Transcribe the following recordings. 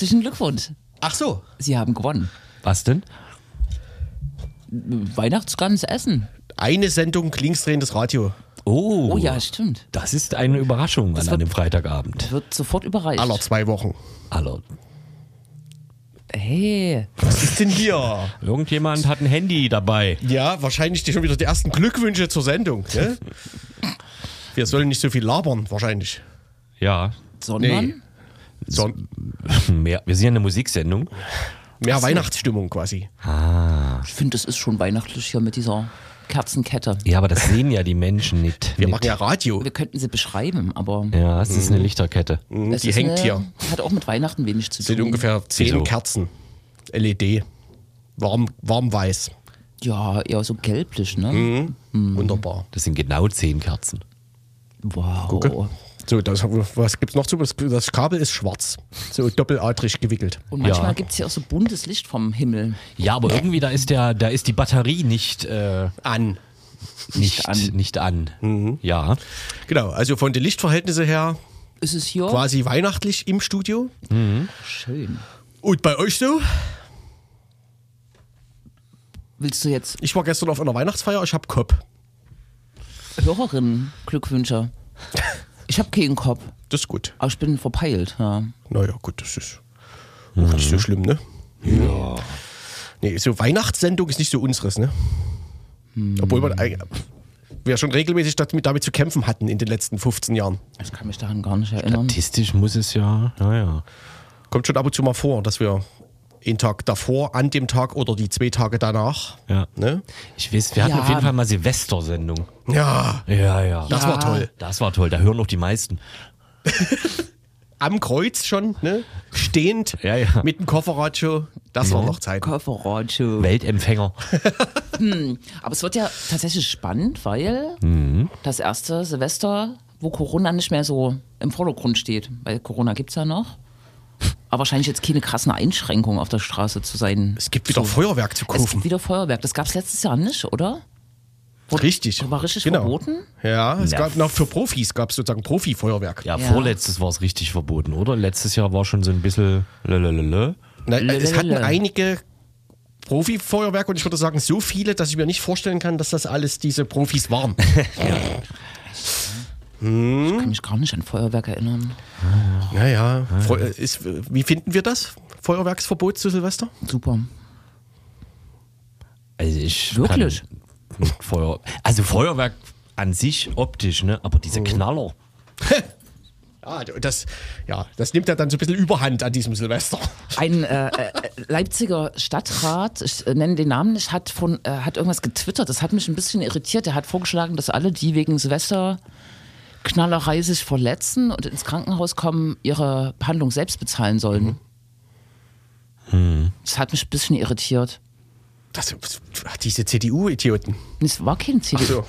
Herzlichen Glückwunsch. Ach so. Sie haben gewonnen. Was denn? Weihnachtsgans essen. Eine Sendung linksdrehendes Radio. Oh, Oh ja, stimmt. das ist eine Überraschung an wird- einem Freitagabend. Wird sofort überreicht. Aller zwei Wochen. Aller. Hey, Was ist denn hier? Irgendjemand hat ein Handy dabei. Ja, wahrscheinlich schon wieder die ersten Glückwünsche zur Sendung. Ne? Wir sollen nicht so viel labern, wahrscheinlich. Ja, sondern Nee. So, mehr. Wir sind ja eine Musiksendung. mehr Weihnachtsstimmung quasi. ich finde, es ist schon weihnachtlich hier mit dieser Kerzenkette. Ja, aber das sehen ja die Menschen nicht. Wir nicht. machen ja Radio. Wir könnten sie beschreiben, aber Ja, es ist eine Lichterkette. Mhm, es Die hängt eine, hier. Hat auch mit Weihnachten wenig zu sind tun. ungefähr zehn Wieso? Kerzen. LED. Warm, warm weiß. Ja, eher so gelblich, ne? Mhm. Mhm. Wunderbar. Das sind genau zehn Kerzen. Wow. Gucke. So, das, was gibt's noch zu? Das, das Kabel ist schwarz. So doppeladrig gewickelt. Und manchmal Ja. gibt es ja auch so buntes Licht vom Himmel. Ja, aber irgendwie da ist der, da ist die Batterie nicht, äh, An. nicht, an. nicht an. Ja. Genau, also von den Lichtverhältnissen her Ist es hier? quasi weihnachtlich im Studio. Schön. Und bei euch so? Willst du jetzt Ich war gestern auf einer Weihnachtsfeier, ich hab Kopf. Hörerinnen Glückwünsche? Ich habe keinen Kopf, Das ist gut. aber ich bin verpeilt. Ja. Naja, gut, das ist auch nicht so schlimm, ne? Ja. Nee, so Weihnachtssendung ist nicht so unseres, ne? Obwohl man eigentlich- wir schon regelmäßig damit, damit zu kämpfen hatten in den letzten 15 Jahren. Ich kann mich daran gar nicht erinnern. Statistisch muss es ja, naja. Kommt schon ab und zu mal vor, dass wir einen Tag davor, an dem Tag oder die zwei Tage danach. Ja. Ne? Ich weiß, wir hatten Ja. auf jeden Fall mal Silvestersendung. Ja, Ja, ja. das Ja. war toll. Das war toll, da hören auch die meisten. Am Kreuz schon, ne? Stehend, Ja, ja. mit dem Kofferradio. Das war noch Zeit. Kofferradio. Weltempfänger. Aber es wird ja tatsächlich spannend, weil Mhm. das erste Silvester, wo Corona nicht mehr so im Vordergrund steht, weil Corona gibt es ja noch. Aber wahrscheinlich jetzt keine krassen Einschränkungen auf der Straße zu sein. Es gibt wieder Feuerwerk zu Es gibt kaufen. wieder Feuerwerk. Das gab es letztes Jahr nicht, oder? Richtig. War richtig genau. verboten? Ja, es Na, gab noch für Profis gab es sozusagen Profi-Feuerwerk. Ja, Ja. vorletztes war es richtig verboten, oder? Letztes Jahr war schon so ein bisschen lelelele. Na, es hatten Lalalala. einige Profi-Feuerwerke und ich würde sagen, so viele, dass ich mir nicht vorstellen kann, dass das alles diese Profis waren. Ich kann mich gar nicht an Feuerwerk erinnern. Naja, Feu- äh, ist, wie finden wir das? Feuerwerksverbot zu Silvester? Super. Also ich Wirklich? Feuer, also Feuerwerk an sich optisch, ne? Aber diese Knaller. Ja, das, ja, das nimmt ja dann so ein bisschen Überhand an diesem Silvester. Ein äh, äh, Leipziger Stadtrat, ich äh, nenne den Namen nicht, hat, von, äh, hat irgendwas getwittert. Das hat mich ein bisschen irritiert. Er hat vorgeschlagen, dass alle, die wegen Silvester Knallerei sich verletzen und ins Krankenhaus kommen, ihre Behandlung selbst bezahlen sollen. Das hat mich ein bisschen irritiert. Das, ach, diese CDU-Idioten. Es war kein CDU, So.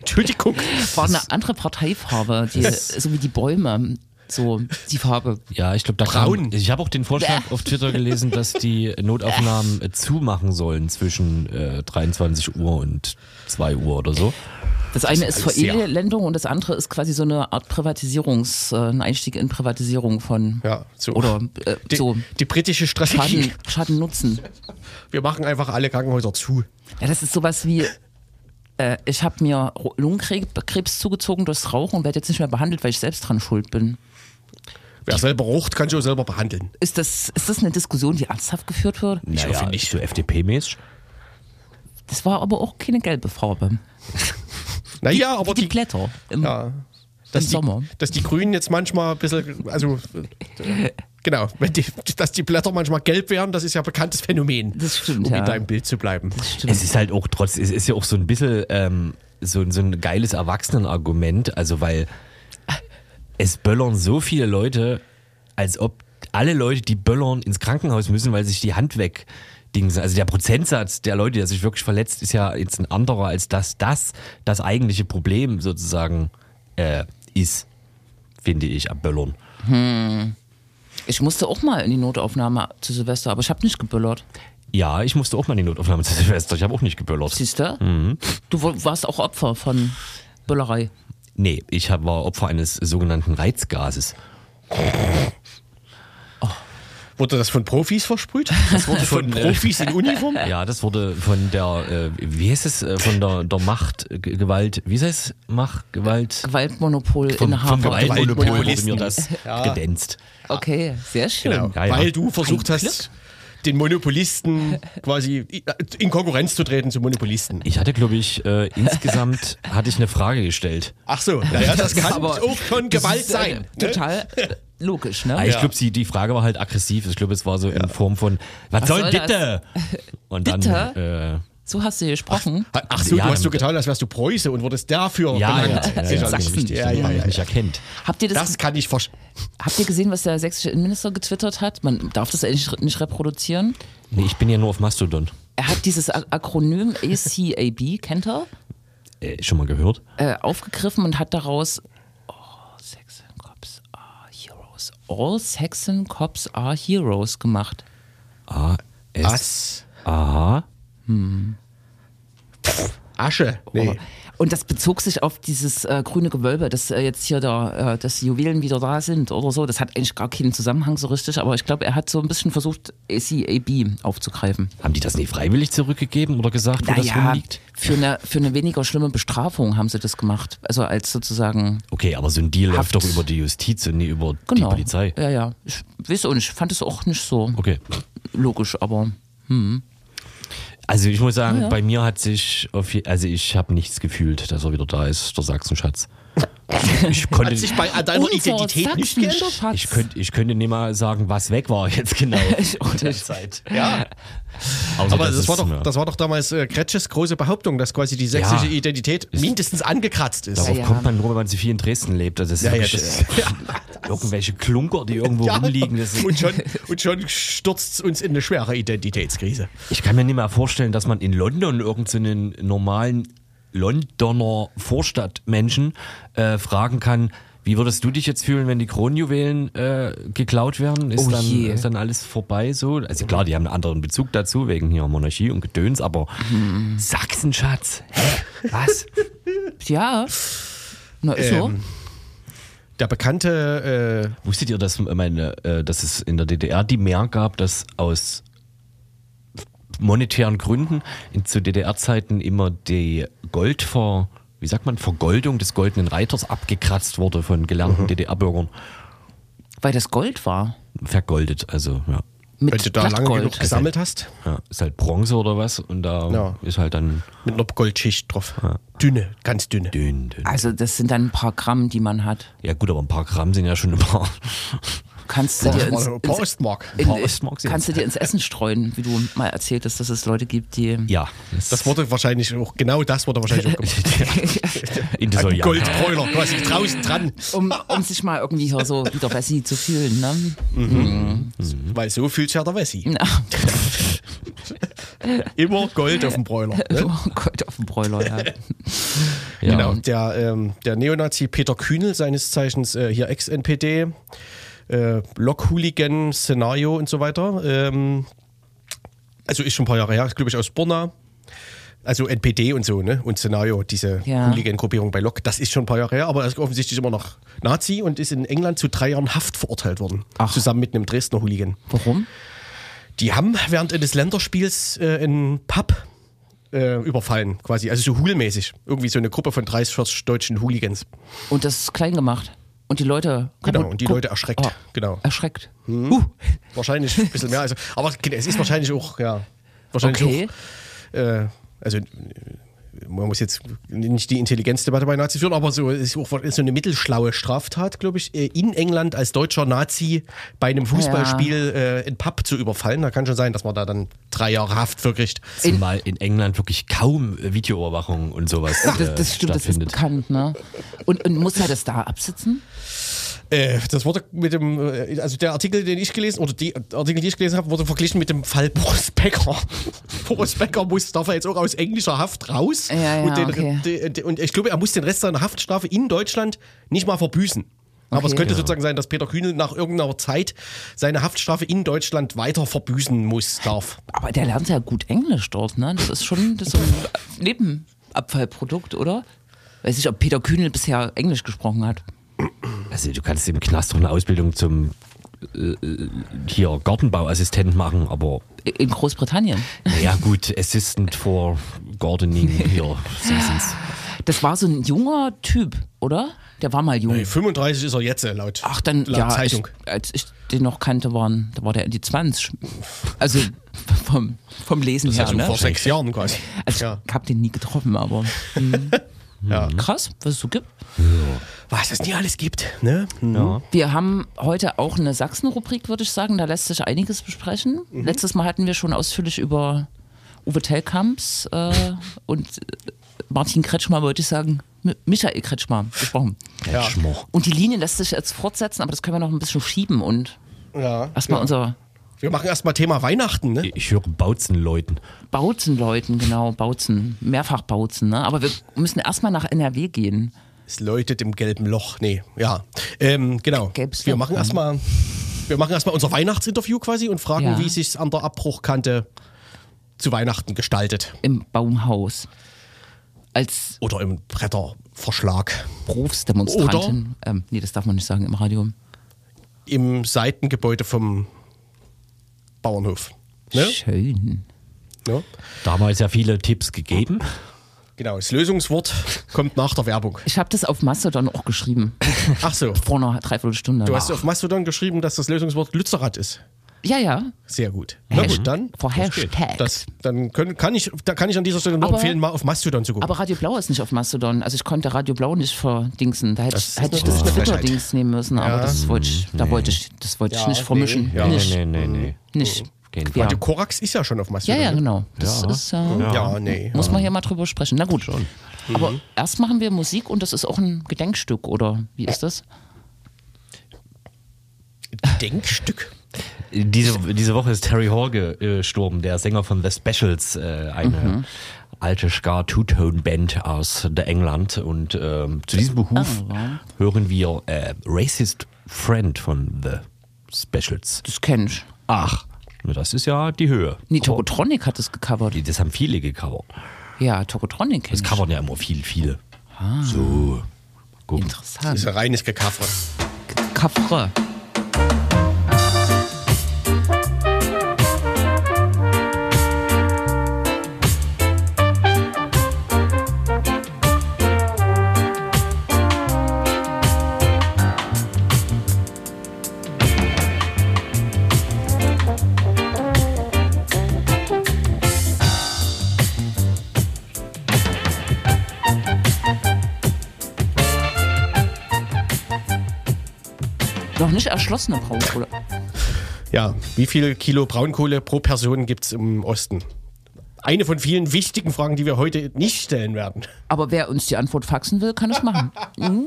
Entschuldigung. es war eine andere Parteifarbe, die, so wie die Bäume, so die Farbe. Ja, ich glaube, da Braun. Kam, ich habe auch den Vorschlag auf Twitter gelesen, dass die Notaufnahmen zumachen sollen zwischen äh, 23 Uhr und 2 Uhr oder so. Das eine ist alles sehr- Verelendung und das andere ist quasi so eine Art Privatisierungs, äh, ein Einstieg in Privatisierung von Ja, so. oder äh, Die, so die britische Strategie. Schaden, Schaden Nutzen. Wir machen einfach alle Krankenhäuser zu. Ja, das ist sowas wie äh, ich habe mir Lungenkrebs zugezogen durchs Rauchen und werde jetzt nicht mehr behandelt, weil ich selbst dran schuld bin. Wer selber raucht, kann sich auch selber behandeln. Ist das, ist das eine Diskussion, die ernsthaft geführt wird? Ich hoffe naja, nicht. so FDP-mäßig. Das war aber auch keine gelbe Farbe. Naja, aber die die, Blätter im, ja, dass, im die, Sommer. dass die Grünen jetzt manchmal ein bisschen, also äh, genau, wenn die, dass die Blätter manchmal gelb werden, das ist ja ein bekanntes Phänomen. Das stimmt, um ja. in deinem Bild zu bleiben. Stimmt. Es ist halt auch trotz, es ist ja auch so ein bisschen ähm, so, so ein geiles Erwachsenenargument, also weil es böllern so viele Leute, als ob alle Leute, die böllern, ins Krankenhaus müssen, weil sich die Hand weg Dings. Also der Prozentsatz der Leute, der sich wirklich verletzt, ist ja jetzt ein anderer, als dass das das eigentliche Problem sozusagen äh, ist, finde ich, am Böllern. Ich musste auch mal in die Notaufnahme zu Silvester, aber ich habe nicht geböllert. Ja, ich musste auch mal in die Notaufnahme zu Silvester. Ich habe auch nicht geböllert. Siehst du? Mhm. Du warst auch Opfer von Böllerei. Nee, ich war Opfer eines sogenannten Reizgases. Wurde das von Profis versprüht? Das wurde von Profis in Uniform? Ja, das wurde von der, äh, wie heißt es, äh, von der, der Macht, äh, Gewalt, wie heißt es? Macht, Gewalt? Gewaltmonopol Vom, Inhaber. vom Gewaltmonopol wurde mir das gedänzt. Okay, sehr schön. Genau. Ja, ja. Weil du versucht Ein hast, den Monopolisten quasi in Konkurrenz zu treten zum Monopolisten. Ich hatte, glaube ich, äh, insgesamt hatte ich eine Frage gestellt. Ach so, naja, das kann Aber auch schon das Gewalt ist, äh, sein. ne? Total äh, logisch, ne? Ah, ich glaube, die Frage war halt aggressiv. Ich glaube, es war so in Form von, was, soll soll bitte? Und dann, Bitte? äh, So hast du gesprochen. Ach so, Ja, du hast so getan, als wärst du Preuße und wurdest dafür ja, ja, benannt. ja, ja, ja, nicht. wichtig, ja, ja, ja, mich ja. erkennt. Habt ihr das, Das kann ich verstehen. habt ihr gesehen, was der sächsische Innenminister getwittert hat? Man darf das eigentlich nicht reproduzieren. Nee, ich bin ja nur auf Mastodon. Er hat dieses A- Akronym ACAB, kennt er, Äh, schon mal gehört? äh, aufgegriffen und hat daraus All Saxon Cops are Heroes. All Saxon Cops are Heroes gemacht. A, S, A. Asche. Nee. Und das bezog sich auf dieses äh, grüne Gewölbe, dass äh, jetzt hier da, äh, dass die Juwelen wieder da sind oder so. Das hat eigentlich gar keinen Zusammenhang so richtig, aber ich glaube, er hat so ein bisschen versucht, ACAB aufzugreifen. Haben die das nie freiwillig zurückgegeben oder gesagt, wo das Naja, rumliegt? für eine, für eine weniger schlimme Bestrafung haben sie das gemacht. Also als sozusagen, Okay, aber so ein Deal Haft. läuft doch über die Justiz und nie über die genau. Polizei. Ja, ja. Ich weiß auch nicht, ich fand es auch nicht so Okay. logisch, aber Also ich muss sagen, Ja, bei mir hat sich, also ich habe nichts gefühlt, dass er wieder da ist, der Sachsenschatz. Ich konnte, Hat sich bei deiner Identität nicht geändert? Sachsenschatz. ich, könnte, ich könnte nicht mal sagen, was weg war jetzt genau. Der. Zeit. Ja, Außer, aber dass das war, doch, ja, das war doch damals äh, Kretsches große Behauptung, dass quasi die sächsische Ja. Identität mindestens angekratzt ist. Darauf Ja, ja. kommt man nur, wenn man so viel in Dresden lebt. Also das ist Ja, wirklich, das- irgendwelche Klunker, die irgendwo Ja, rumliegen. Das und, schon, und schon stürzt es uns in eine schwere Identitätskrise. ich kann mir nicht mehr vorstellen, dass man in London irgendeinen normalen Londoner Vorstadtmenschen äh, fragen kann, wie würdest du dich jetzt fühlen, wenn die Kronjuwelen äh, geklaut werden? Ist, Oh dann, ist dann alles vorbei so? Also klar, die haben einen anderen Bezug dazu, wegen hier Monarchie und Gedöns, aber Mhm. Sachsenschatz, hä? Was? ja. Na, ist so. Ähm, der bekannte, äh, Wusstet ihr, dass, meine, äh, dass es in der DDR die mehr gab, dass aus monetären Gründen in, zu DDR-Zeiten immer die Goldver, wie sagt man, Vergoldung des goldenen Reiters abgekratzt wurde von gelernten DDR-Bürgern. Weil das Gold war. Vergoldet, also ja. Mit wenn du da lange genug gesammelt hast, ja. Ist halt Bronze oder was und da Ja. ist halt dann mit einer Goldschicht drauf. Dünne, ganz dünne. dünn, dünn. Also das sind dann ein paar Gramm, die man hat. Ja gut, aber ein paar Gramm sind ja schon ein paar. Kannst du dir ins, paar ins, in, paar Ostmark sind kannst du dir ins Essen streuen, wie du mal erzählt hast, dass es Leute gibt, die Ja. Das wurde wahrscheinlich auch, genau das wurde wahrscheinlich auch gemacht. in die Ein. Goldbräuler, quasi draußen dran. um, um sich mal irgendwie hier so wieder Bessie zu fühlen. Ne? Weil so fühlt sich ja der Wessi. Ja. Immer Gold auf dem Bräuler. Ne? Oh Gott, auf dem Bräuler, ja. Ja. Genau. Der, ähm, der Neonazi Peter Kühnel, seines Zeichens äh, hier Ex-NPD, äh, Lok-Hooligan-Szenario und so weiter. Ähm, also ist schon ein paar Jahre her, glaube ich, aus Borna. Also NPD und so, ne? Und Szenario, diese Ja. Hooligan-Gruppierung bei Lok, das ist schon ein paar Jahre her, aber er ist offensichtlich immer noch Nazi und ist in England zu drei Jahren Haft verurteilt worden. Ach. Zusammen mit einem Dresdner Hooligan. Warum? Die haben während eines Länderspiels äh, einen Pub äh, überfallen, quasi, also so Hool-mäßig. Irgendwie so eine Gruppe von 30, 40 deutschen Hooligans. Und das ist klein gemacht. Und die Leute. Genau, und die guck- Leute erschreckt. Oh, Genau. Erschreckt. Wahrscheinlich ein bisschen mehr. Also, aber es ist wahrscheinlich auch, ja, wahrscheinlich Okay. auch, äh, also man muss jetzt nicht die Intelligenzdebatte bei Nazis führen, aber so es ist auch so eine mittelschlaue Straftat, glaube ich, äh, in England als deutscher Nazi bei einem Fußballspiel äh, ein Pub zu überfallen. Da kann schon sein, dass man da dann drei Jahre Haft für kriegt. Zumal in England wirklich kaum Videoüberwachung und sowas Das, äh, das stimmt, das ist bekannt, ne? Und, und muss er das da absitzen? Äh, das wurde mit dem, äh, also der Artikel, den ich gelesen, oder die Artikel, die ich gelesen habe, wurde verglichen mit dem Fall Boris Becker. Boris Becker muss, darf er jetzt auch aus englischer Haft raus. Ja, ja, und, den, okay. de- de- und ich glaube, er muss den Rest seiner Haftstrafe in Deutschland nicht mal verbüßen. Aber es Okay. könnte sozusagen sein, dass Peter Kühnel nach irgendeiner Zeit seine Haftstrafe in Deutschland weiter verbüßen muss, darf. Aber der lernt ja gut Englisch dort, ne? Das ist schon das ist ein Nebenabfallprodukt, oder? Weiß nicht, ob Peter Kühnel bisher Englisch gesprochen hat. Also du kannst im Knast doch eine Ausbildung zum äh, hier Gartenbauassistent machen, aber In Großbritannien. ja gut, Assistant for Gardening hier Seasons. Das war so ein junger Typ, oder? Der war mal jung. Nee, 35 ist er jetzt, äh, laut, Ach, dann, laut ja, Zeitung. Ich, als ich den noch kannte, waren, da war der in die 20. Also vom, vom Lesen Das her, ja schon ne? vor sechs Jahren quasi. Also ja. ich hab den nie getroffen, aber hm, Ja. krass, was es so gibt. Was es nie alles gibt. Ne? Hm. Wir haben heute auch eine Sachsen-Rubrik, würde ich sagen. Da lässt sich einiges besprechen. Mhm. Letztes Mal hatten wir schon ausführlich über Uwe Tellkamps äh, und äh, Martin Kretschmer, wollte ich sagen, Mi- Michael Kretschmer gesprochen. Ja. Schmoch. Und die Linie lässt sich jetzt fortsetzen, aber das können wir noch ein bisschen schieben und Ja. erstmal ja. unser Wir machen erstmal Thema Weihnachten. Ne? Ich höre Bautzen-Leuten. Bautzen-Leuten, genau, Bautzen, mehrfach Bautzen, ne? Aber wir müssen erstmal nach NRW gehen. Es läutet im gelben Loch. Nee, ja. Ähm, genau. Gelbes Wir Loch, machen erstmal wir machen erstmal unser Weihnachtsinterview quasi und fragen, Ja. wie sich an der Abbruchkante zu Weihnachten gestaltet. Im Baumhaus. Als Oder im Bretterverschlag. Berufsdemonstrantin. Ähm, nee, das darf man nicht sagen im Radio. Im Seitengebäude vom Bauernhof. Ne? Schön. Ja. Damals ja viele Tipps gegeben. Genau, das Lösungswort kommt nach der Werbung. Ich habe das auf Mastodon auch geschrieben. Ach so. Vor einer Dreiviertelstunde. Du hast auf Mastodon geschrieben, dass das Lösungswort Lützerath ist. ja, ja. Sehr gut. Na gut, dann. Vor Hashtag. Das, dann können, kann, ich, da kann ich an dieser Stelle nur Aber- empfehlen, mal auf Mastodon zu gucken. Aber Radio Blau ist nicht auf Mastodon. Also ich konnte Radio Blau nicht verdingsen. Da hätte Das ich, hätte ich das Twitter-Dings nehmen müssen, aber Ja. das wollte ich, da wollte ich, das wollte ich Ja, nicht vermischen. nee, ja. Nicht, Nee, nee, nee. nicht. Kein quer. Radio Korax ist ja schon auf Ja, Mastodon. ja, ne? genau. Das Ja. ist äh, Ja, nee. Muss man hier mal drüber sprechen. Na gut. Aber erst machen wir Musik und das ist auch ein Gedenkstück, oder wie ist das? Denkstück. Diese, diese Woche ist Terry Hall gestorben, der Sänger von The Specials, äh, eine alte Ska Two-Tone-Band aus der England. Und ähm, zu diesem Behuf Ah, ja. hören wir äh, Racist Friend von The Specials. Das kenn ich. Ach, das ist ja die Höhe. Nee, Tokotronic hat es gecovert. Das haben viele gecovert. Ja, Tokotronic Das covern ja immer viele, viele. So. Guck. Das Interessant. ist ein reines Gekaffre. Kaffre. Nicht erschlossene Braunkohle. Ja, wie viel Kilo Braunkohle pro Person gibt es im Osten? Eine von vielen wichtigen Fragen, die wir heute nicht stellen werden. Aber wer uns die Antwort faxen will, kann es machen. Mhm.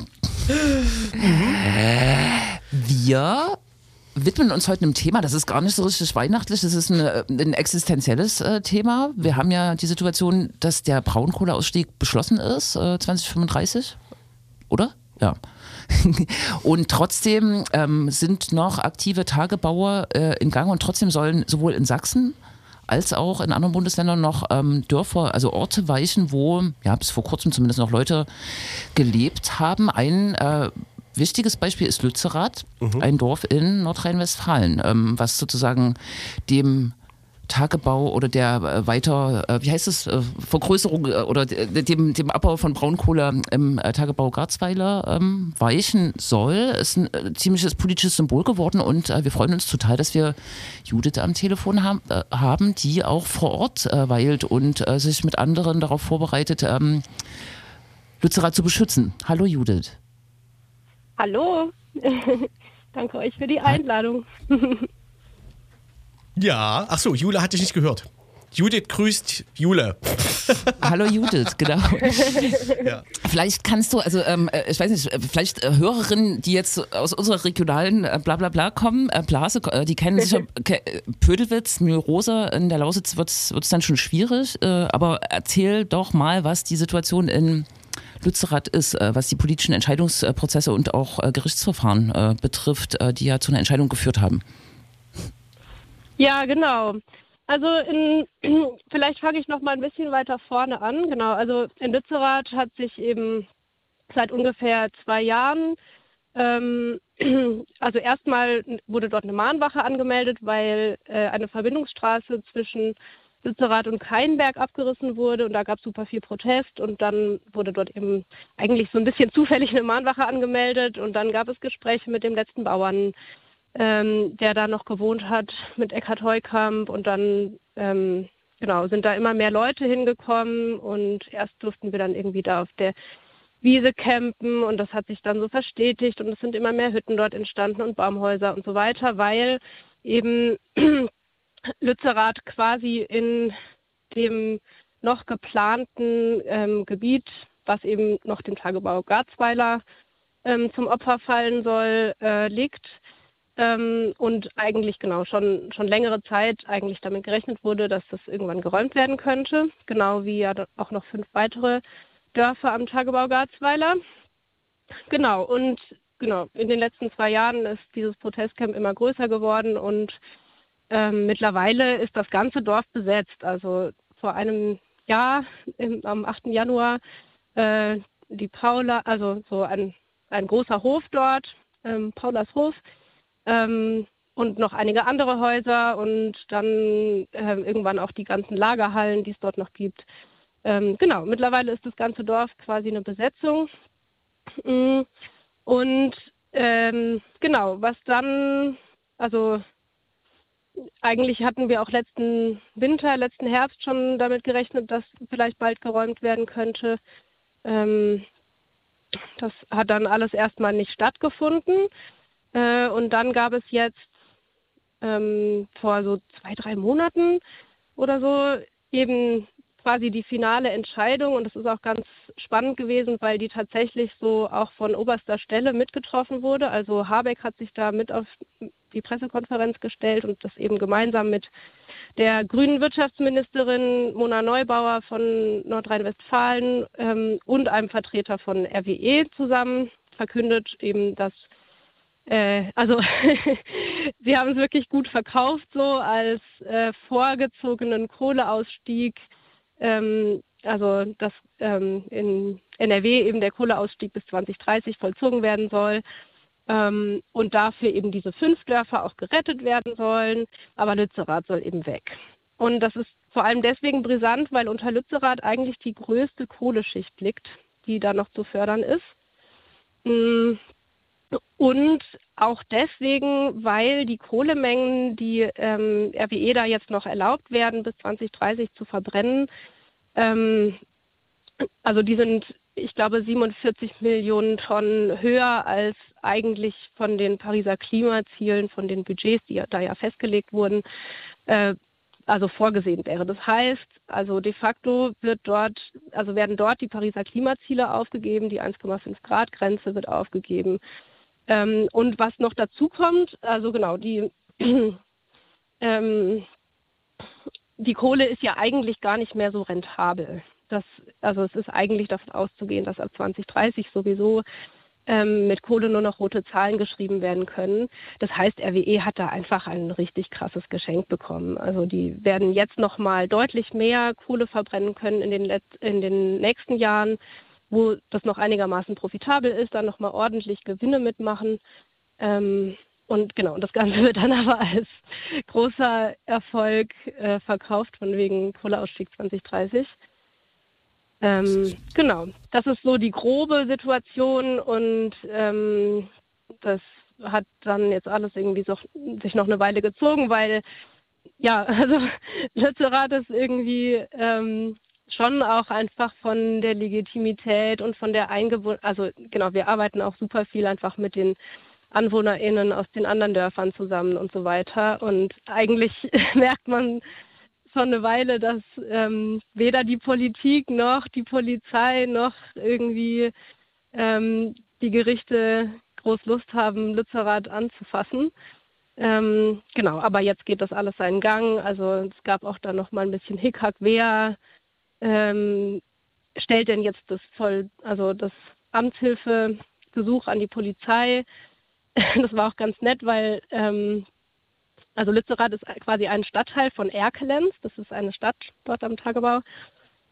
Wir widmen uns heute einem Thema, das ist gar nicht so richtig weihnachtlich, das ist eine, ein existenzielles äh, Thema. Wir haben ja die Situation, dass der Braunkohleausstieg beschlossen ist, äh, 2035, oder? Ja. Und trotzdem ähm, sind noch aktive Tagebauer äh, in Gang und trotzdem sollen sowohl in Sachsen als auch in anderen Bundesländern noch ähm, Dörfer, also Orte weichen, wo ja bis vor kurzem zumindest noch Leute gelebt haben. Ein äh, wichtiges Beispiel ist Lützerath, ein Dorf in Nordrhein-Westfalen, ähm, was sozusagen dem Tagebau oder der äh, weiter, äh, wie heißt es, äh, Vergrößerung äh, oder de- dem, dem Abbau von Braunkohle im äh, Tagebau Garzweiler ähm, weichen soll. Ist ein äh, ziemliches politisches Symbol geworden und äh, wir freuen uns total, dass wir Judith am Telefon haben, äh, haben die auch vor Ort äh, weilt und äh, sich mit anderen darauf vorbereitet, ähm, Lützerath zu beschützen. Hallo Judith. Hallo. Danke euch für die Einladung. Ja, ach so, Jule hatte ich nicht gehört. Judith grüßt Jule. Hallo Judith, genau. Ja. Vielleicht kannst du, also ähm, äh, ich weiß nicht, äh, vielleicht äh, Hörerinnen, die jetzt aus unserer regionalen äh, Blablabla bla, bla kommen, äh, Blase, äh, die kennen sicher Pödelwitz, Mühlrose, in der Lausitz wird es dann schon schwierig, äh, aber erzähl doch mal, was die Situation in Lützerath ist, äh, was die politischen Entscheidungsprozesse und auch äh, Gerichtsverfahren äh, betrifft, äh, die ja zu einer Entscheidung geführt haben. Ja, genau. Also in, vielleicht fange ich noch mal ein bisschen weiter vorne an. Genau, also in Lützerath hat sich eben seit ungefähr zwei Jahren ähm, also erstmal wurde dort eine Mahnwache angemeldet, weil äh, eine Verbindungsstraße zwischen Lützerath und Keinberg abgerissen wurde und da gab es super viel Protest und dann wurde dort eben eigentlich so ein bisschen zufällig eine Mahnwache angemeldet und dann gab es Gespräche mit dem letzten Bauern, ähm, der da noch gewohnt hat, mit Eckhard Heukamp. Und dann ähm, genau sind da immer mehr Leute hingekommen. Und erst durften wir dann irgendwie da auf der Wiese campen. Und das hat sich dann so verstetigt. Und es sind immer mehr Hütten dort entstanden und Baumhäuser und so weiter, weil eben Lützerath quasi in dem noch geplanten ähm, Gebiet, was eben noch dem Tagebau Garzweiler ähm, zum Opfer fallen soll, äh, liegt. Ähm, und eigentlich genau schon, schon längere Zeit eigentlich damit gerechnet wurde, dass das irgendwann geräumt werden könnte, genau wie ja auch noch fünf weitere Dörfer am Tagebau Garzweiler. Genau, und genau, in den letzten zwei Jahren ist dieses Protestcamp immer größer geworden und ähm, mittlerweile ist das ganze Dorf besetzt. Also vor einem Jahr, im, am 8. Januar, äh, die Paula, also so ein, ein großer Hof dort, ähm, Paulas Hof, ähm, und noch einige andere Häuser und dann äh, irgendwann auch die ganzen Lagerhallen, die es dort noch gibt. Ähm, genau, mittlerweile ist das ganze Dorf quasi eine Besetzung. Mm, und ähm, genau, was dann, also eigentlich hatten wir auch letzten Winter, letzten Herbst schon damit gerechnet, dass vielleicht bald geräumt werden könnte. Ähm, das hat dann alles erstmal nicht stattgefunden. Äh, und dann gab es jetzt ähm, vor so zwei, drei Monaten oder so eben quasi die finale Entscheidung und das ist auch ganz spannend gewesen, weil die tatsächlich so auch von oberster Stelle mitgetroffen wurde. Also Habeck hat sich da mit auf die Pressekonferenz gestellt und das eben gemeinsam mit der grünen Wirtschaftsministerin Mona Neubauer von Nordrhein-Westfalen ähm, und einem Vertreter von RWE zusammen verkündet, eben dass äh, also sie haben es wirklich gut verkauft so als äh, vorgezogenen Kohleausstieg ähm, also dass ähm, in NRW eben der Kohleausstieg bis 2030 vollzogen werden soll ähm, und dafür eben diese fünf Dörfer auch gerettet werden sollen, aber Lützerath soll eben weg. Und das ist vor allem deswegen brisant, weil unter Lützerath eigentlich die größte Kohleschicht liegt, die da noch zu fördern ist. Und auch deswegen, weil die Kohlemengen, die ähm, RWE da jetzt noch erlaubt werden, bis 2030 zu verbrennen, ähm, also die sind, ich glaube, 47 Millionen Tonnen höher als eigentlich von den Pariser Klimazielen, von den Budgets, die da ja festgelegt wurden, äh, also vorgesehen wäre. Das heißt, also de facto wird dort, also werden dort die Pariser Klimaziele aufgegeben, die 1,5 Grad Grenze wird aufgegeben. Ähm, und was noch dazu kommt, also genau, die, ähm, die Kohle ist ja eigentlich gar nicht mehr so rentabel. Das, also es ist eigentlich davon auszugehen, dass ab 2030 sowieso ähm, mit Kohle nur noch rote Zahlen geschrieben werden können. Das heißt, RWE hat da einfach ein richtig krasses Geschenk bekommen. Also die werden jetzt noch mal deutlich mehr Kohle verbrennen können in den, Let in den nächsten Jahren wo das noch einigermaßen profitabel ist, dann nochmal ordentlich Gewinne mitmachen. Ähm, und genau, das Ganze wird dann aber als großer Erfolg äh, verkauft, von wegen Kohleausstieg 2030. Ähm, genau, das ist so die grobe Situation und ähm, das hat dann jetzt alles irgendwie so, sich noch eine Weile gezogen, weil ja, also Lützerath ist irgendwie ähm, schon auch einfach von der Legitimität und von der Eingewohnung, also genau, wir arbeiten auch super viel einfach mit den AnwohnerInnen aus den anderen Dörfern zusammen und so weiter. Und eigentlich merkt man schon eine Weile, dass ähm, weder die Politik noch die Polizei noch irgendwie ähm, die Gerichte groß Lust haben, Lützerath anzufassen. Ähm, genau, aber jetzt geht das alles seinen Gang. Also es gab auch da noch mal ein bisschen Hickhack, wer ähm, stellt denn jetzt das Zoll, also das Amtshilfegesuch an die Polizei. Das war auch ganz nett, weil ähm, also Lützerath ist quasi ein Stadtteil von Erkelenz, das ist eine Stadt dort am Tagebau.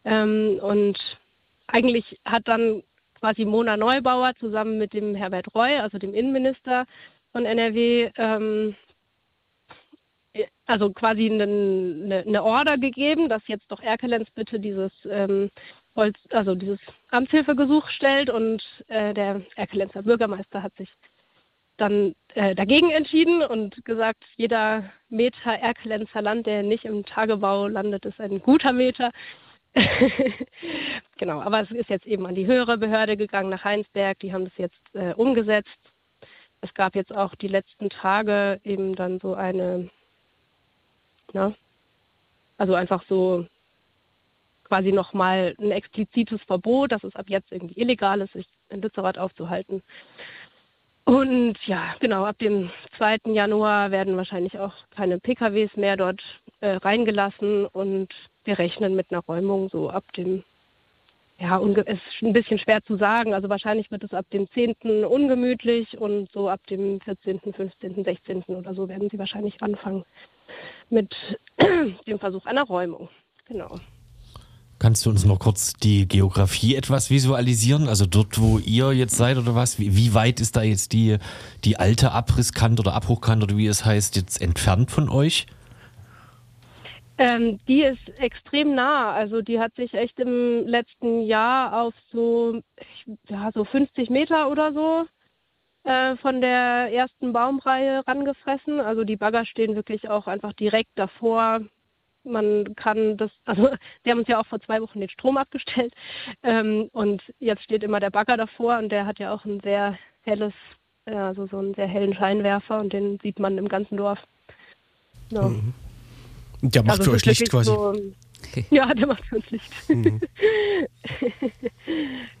Ähm, und eigentlich hat dann quasi Mona Neubauer zusammen mit dem Herbert Roy, also dem Innenminister von NRW, ähm, also quasi eine, eine, Order gegeben, dass jetzt doch Erkelenz bitte dieses ähm, Holz, also dieses Amtshilfegesuch stellt und äh, der Erkelenzer Bürgermeister hat sich dann äh, dagegen entschieden und gesagt, jeder Meter Erkelenzer Land, der nicht im Tagebau landet, ist ein guter Meter. genau, aber es ist jetzt eben an die höhere Behörde gegangen nach Heinsberg, die haben das jetzt äh, umgesetzt. Es gab jetzt auch die letzten Tage eben dann so eine Ne? Also einfach so quasi nochmal ein explizites Verbot, dass es ab jetzt irgendwie illegal ist, sich in Lützerath aufzuhalten. Und ja, genau, ab dem 2. Januar werden wahrscheinlich auch keine PKWs mehr dort äh, reingelassen und wir rechnen mit einer Räumung so ab dem, ja, es ist ein bisschen schwer zu sagen, also wahrscheinlich wird es ab dem 10. ungemütlich und so ab dem 14., 15., 16. oder so werden sie wahrscheinlich anfangen mit dem Versuch einer Räumung. Genau. Kannst du uns noch kurz die Geografie etwas visualisieren? Also dort, wo ihr jetzt seid oder was? Wie, wie weit ist da jetzt die, die alte Abrisskante oder Abbruchkante oder wie es heißt, jetzt entfernt von euch? Ähm, die ist extrem nah. Also die hat sich echt im letzten Jahr auf so, ja, so 50 Meter oder so äh, von der ersten Baumreihe rangefressen. Also die Bagger stehen wirklich auch einfach direkt davor. Man kann das, also die haben uns ja auch vor zwei Wochen den Strom abgestellt ähm, und jetzt steht immer der Bagger davor und der hat ja auch ein sehr helles, also so einen sehr hellen Scheinwerfer und den sieht man im ganzen Dorf. So. Mhm. Der macht also für euch Licht quasi. So, ja, der macht für uns Licht. Mhm.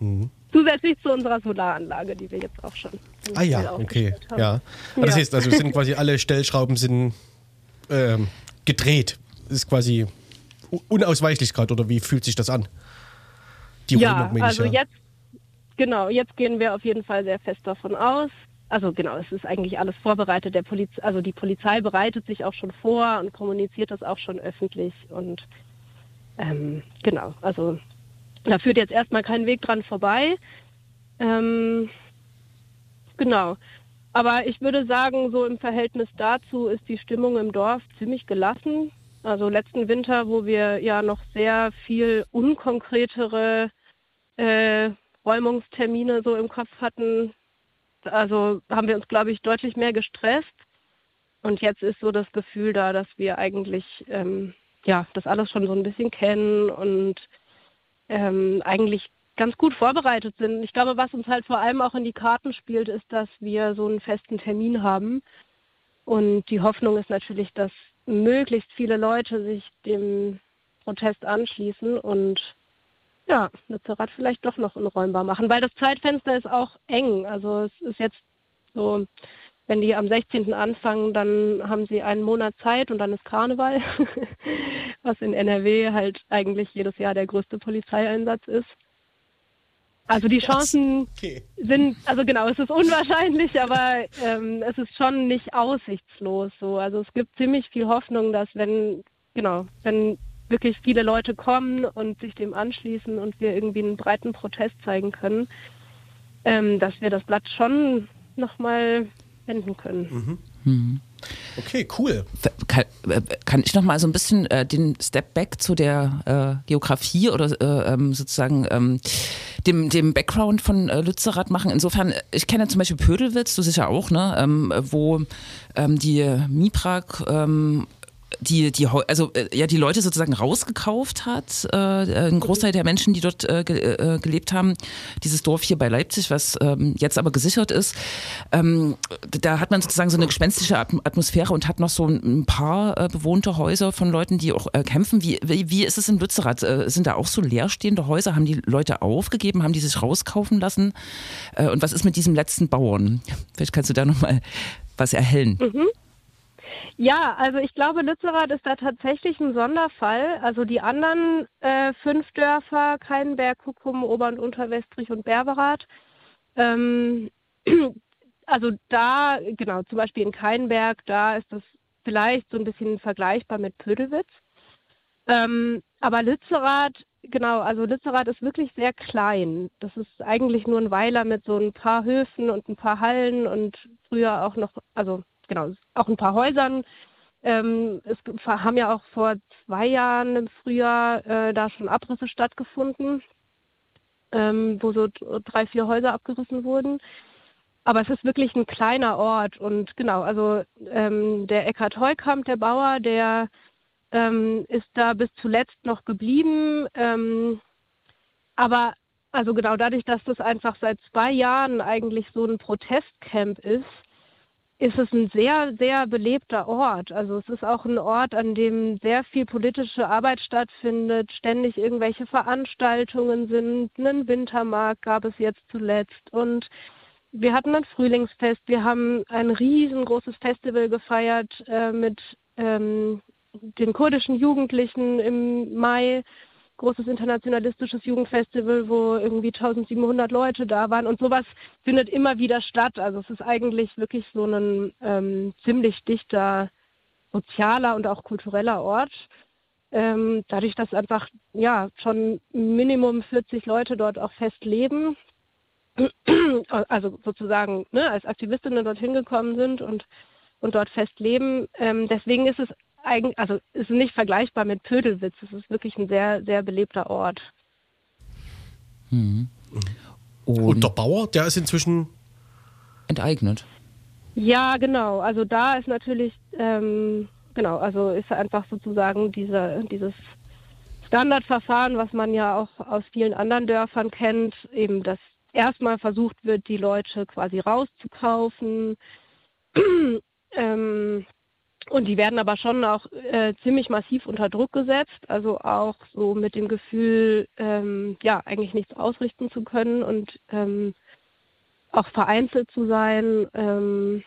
mhm. Zusätzlich zu unserer Solaranlage, die wir jetzt auch schon. Ah ja, okay. Ja. ja. Das heißt, also sind quasi alle Stellschrauben sind ähm, gedreht. Das ist quasi unausweichlich gerade, oder wie fühlt sich das an? Die ja, also ja. jetzt, genau, jetzt gehen wir auf jeden Fall sehr fest davon aus. Also genau, es ist eigentlich alles vorbereitet. Der Poliz also die Polizei bereitet sich auch schon vor und kommuniziert das auch schon öffentlich. Und ähm, genau, also da führt jetzt erstmal kein Weg dran vorbei. Ähm, genau. Aber ich würde sagen, so im Verhältnis dazu ist die Stimmung im Dorf ziemlich gelassen. Also letzten Winter, wo wir ja noch sehr viel unkonkretere äh, Räumungstermine so im Kopf hatten, also haben wir uns, glaube ich, deutlich mehr gestresst. Und jetzt ist so das Gefühl da, dass wir eigentlich ähm, ja das alles schon so ein bisschen kennen und ähm, eigentlich ganz gut vorbereitet sind. Ich glaube, was uns halt vor allem auch in die Karten spielt, ist, dass wir so einen festen Termin haben. Und die Hoffnung ist natürlich, dass möglichst viele Leute sich dem Protest anschließen und ja, Lützerath vielleicht doch noch unräumbar machen, weil das Zeitfenster ist auch eng. Also es ist jetzt so, wenn die am 16. anfangen, dann haben sie einen Monat Zeit und dann ist Karneval, was in NRW halt eigentlich jedes Jahr der größte Polizeieinsatz ist. Also die Chancen okay. sind, also genau, es ist unwahrscheinlich, aber ähm, es ist schon nicht aussichtslos so. Also es gibt ziemlich viel Hoffnung, dass wenn, genau, wenn wirklich viele Leute kommen und sich dem anschließen und wir irgendwie einen breiten Protest zeigen können, ähm, dass wir das Blatt schon nochmal wenden können. Mhm. Mhm. Okay, cool. Kann, äh, kann, ich noch mal so ein bisschen äh, den Step Back zu der äh, Geografie oder äh, ähm, sozusagen ähm, dem, dem Background von äh, Lützerath machen? Insofern, ich kenne zum Beispiel Pödelwitz, du sicher auch, ne? Ähm, wo ähm, die Miprak ähm, die, die, also äh, ja, die Leute sozusagen rausgekauft hat, äh, ein Großteil der Menschen, die dort äh, äh, gelebt haben, dieses Dorf hier bei Leipzig, was ähm, jetzt aber gesichert ist, ähm, da hat man sozusagen so eine gespenstische Atmosphäre und hat noch so ein paar äh, bewohnte Häuser von Leuten, die auch äh, kämpfen. Wie, wie, wie ist es in Lützerath? Äh, sind da auch so leerstehende Häuser? Haben die Leute aufgegeben? Haben die sich rauskaufen lassen? Äh, und was ist mit diesem letzten Bauern? Vielleicht kannst du da nochmal was erhellen. Mhm. Ja, also ich glaube, Lützerath ist da tatsächlich ein Sonderfall. Also die anderen äh, fünf Dörfer, Keinberg, Kuckum, Ober- und Unterwestrich und Berberath, ähm, also da, genau, zum Beispiel in Keinberg, da ist das vielleicht so ein bisschen vergleichbar mit Pödelwitz. Ähm, aber Lützerath genau, also Lützerath ist wirklich sehr klein. Das ist eigentlich nur ein Weiler mit so ein paar Höfen und ein paar Hallen und früher auch noch, also genau, auch ein paar Häusern. Ähm, es haben ja auch vor zwei Jahren im Frühjahr äh, da schon Abrisse stattgefunden, ähm, wo so drei, vier Häuser abgerissen wurden. Aber es ist wirklich ein kleiner Ort und genau, also ähm, der Eckhard Heukamp, der Bauer, der ähm, ist da bis zuletzt noch geblieben. Ähm, aber also genau dadurch, dass das einfach seit zwei Jahren eigentlich so ein Protestcamp ist, ist es ein sehr, sehr belebter Ort. Also es ist auch ein Ort, an dem sehr viel politische Arbeit stattfindet, ständig irgendwelche Veranstaltungen sind. Einen Wintermarkt gab es jetzt zuletzt und wir hatten ein Frühlingsfest. Wir haben ein riesengroßes Festival gefeiert äh, mit ähm, den kurdischen Jugendlichen im Mai, großes internationalistisches Jugendfestival, wo irgendwie 1700 Leute da waren und sowas findet immer wieder statt. Also es ist eigentlich wirklich so ein ähm, ziemlich dichter sozialer und auch kultureller Ort. Ähm, dadurch, dass einfach ja schon Minimum 40 Leute dort auch fest leben, also sozusagen ne, als Aktivistinnen dorthin gekommen sind und, und dort fest leben. Ähm, deswegen ist es eigentlich, also ist nicht vergleichbar mit Pödelwitz. Es ist wirklich ein sehr, sehr belebter Ort. Mhm. Und, Und der Bauer, der ist inzwischen enteignet. Ja, genau. Also da ist natürlich, ähm, genau, also ist einfach sozusagen diese, dieses Standardverfahren, was man ja auch aus vielen anderen Dörfern kennt, eben dass erstmal versucht wird, die Leute quasi rauszukaufen. ähm, und die werden aber schon auch äh, ziemlich massiv unter Druck gesetzt, also auch so mit dem Gefühl, ähm, ja, eigentlich nichts ausrichten zu können und ähm, auch vereinzelt zu sein. Ähm,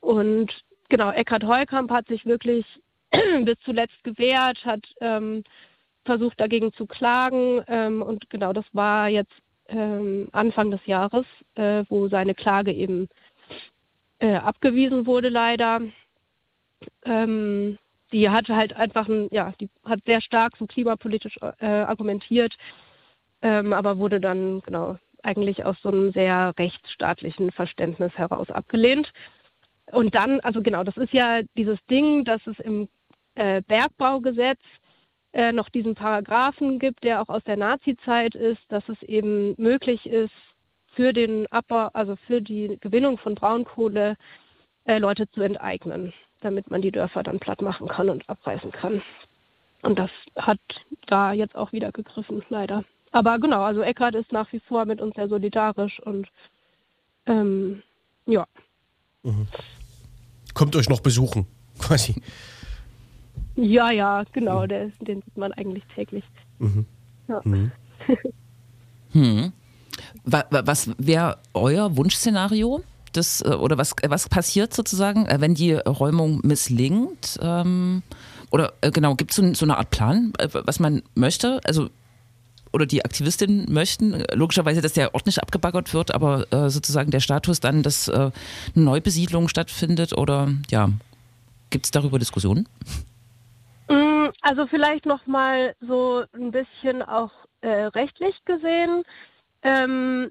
und genau, Eckhard Heukamp hat sich wirklich bis zuletzt gewehrt, hat ähm, versucht dagegen zu klagen ähm, und genau das war jetzt ähm, Anfang des Jahres, äh, wo seine Klage eben äh, abgewiesen wurde leider. Ähm, die hatte halt einfach ein, ja, die hat sehr stark so klimapolitisch äh, argumentiert, ähm, aber wurde dann genau eigentlich aus so einem sehr rechtsstaatlichen Verständnis heraus abgelehnt. Und dann, also genau, das ist ja dieses Ding, dass es im äh, Bergbaugesetz äh, noch diesen Paragraphen gibt, der auch aus der Nazi-Zeit ist, dass es eben möglich ist, für den Abbau, also für die Gewinnung von Braunkohle äh, Leute zu enteignen damit man die Dörfer dann platt machen kann und abreißen kann. Und das hat da jetzt auch wieder gegriffen, leider. Aber genau, also Eckhardt ist nach wie vor mit uns sehr solidarisch und ähm, ja. Mhm. Kommt euch noch besuchen, quasi. Ja, ja, genau, mhm. der, den sieht man eigentlich täglich. Mhm. Ja. Mhm. hm. Was wäre euer Wunschszenario? Das äh, oder was, was passiert sozusagen, äh, wenn die Räumung misslingt? Ähm, oder äh, genau, gibt es so, so, eine Art Plan, was man möchte? Also oder die Aktivistinnen möchten, logischerweise, dass der Ort nicht abgebaggert wird, aber äh, sozusagen der Status dann, dass äh, eine Neubesiedlung stattfindet oder ja, gibt es darüber Diskussionen? Mm, also vielleicht nochmal so ein bisschen auch äh, rechtlich gesehen. Ähm,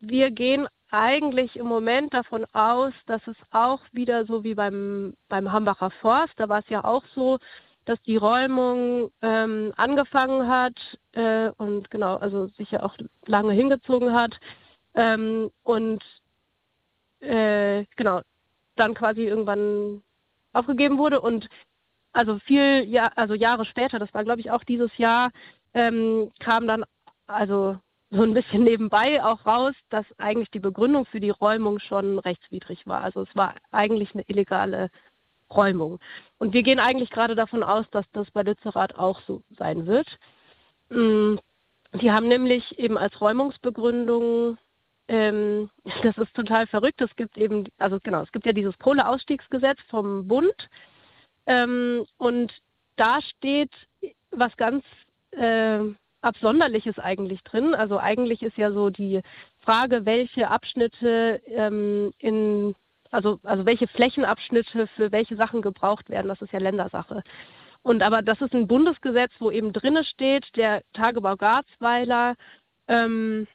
wir gehen eigentlich im Moment davon aus, dass es auch wieder so wie beim, beim Hambacher Forst, da war es ja auch so, dass die Räumung ähm, angefangen hat äh, und genau, also sich ja auch lange hingezogen hat ähm, und äh, genau, dann quasi irgendwann aufgegeben wurde und also viel, ja, also Jahre später, das war glaube ich auch dieses Jahr, ähm, kam dann also so ein bisschen nebenbei auch raus, dass eigentlich die Begründung für die Räumung schon rechtswidrig war. Also es war eigentlich eine illegale Räumung. Und wir gehen eigentlich gerade davon aus, dass das bei Lützerath auch so sein wird. Mm, die haben nämlich eben als Räumungsbegründung, ähm, das ist total verrückt, es gibt eben, also genau, es gibt ja dieses Kohleausstiegsgesetz vom Bund ähm, und da steht was ganz äh, Absonderliches eigentlich drin. Also eigentlich ist ja so die Frage, welche Abschnitte ähm, in, also, also welche Flächenabschnitte für welche Sachen gebraucht werden, das ist ja Ländersache. Und aber das ist ein Bundesgesetz, wo eben drinne steht, der Tagebau Garzweiler, ähm,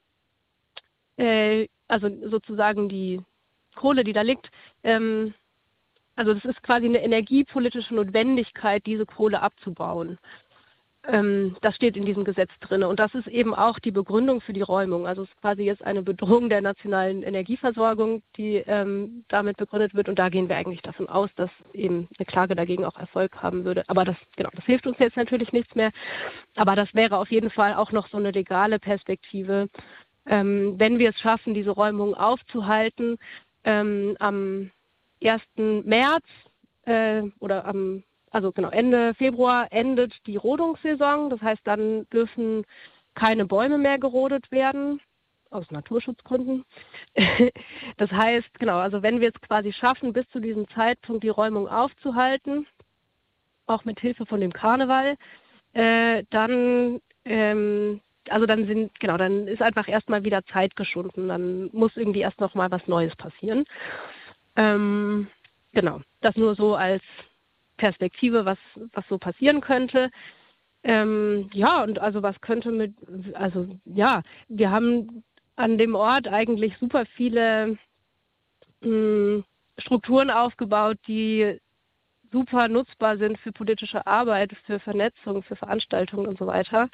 äh, also sozusagen die Kohle, die da liegt, ähm, also das ist quasi eine energiepolitische Notwendigkeit, diese Kohle abzubauen. Ähm, das steht in diesem Gesetz drin. Und das ist eben auch die Begründung für die Räumung. Also es ist quasi jetzt eine Bedrohung der nationalen Energieversorgung, die ähm, damit begründet wird. Und da gehen wir eigentlich davon aus, dass eben eine Klage dagegen auch Erfolg haben würde. Aber das, genau, das hilft uns jetzt natürlich nichts mehr. Aber das wäre auf jeden Fall auch noch so eine legale Perspektive. Ähm, wenn wir es schaffen, diese Räumung aufzuhalten, ähm, am 1. März äh, oder am also genau, Ende Februar endet die Rodungssaison. Das heißt, dann dürfen keine Bäume mehr gerodet werden, aus Naturschutzgründen. das heißt, genau, also wenn wir es quasi schaffen, bis zu diesem Zeitpunkt die Räumung aufzuhalten, auch mit Hilfe von dem Karneval, äh, dann ähm, also dann sind, genau, dann ist einfach erstmal wieder Zeit geschunden. Dann muss irgendwie erst noch mal was Neues passieren. Ähm, genau, das nur so als Perspektive, was, was so passieren könnte. Ähm, ja, und also was könnte mit, also ja, wir haben an dem Ort eigentlich super viele mh, hm, Strukturen aufgebaut, die super nutzbar sind für politische Arbeit, für Vernetzung, für Veranstaltungen und so weiter.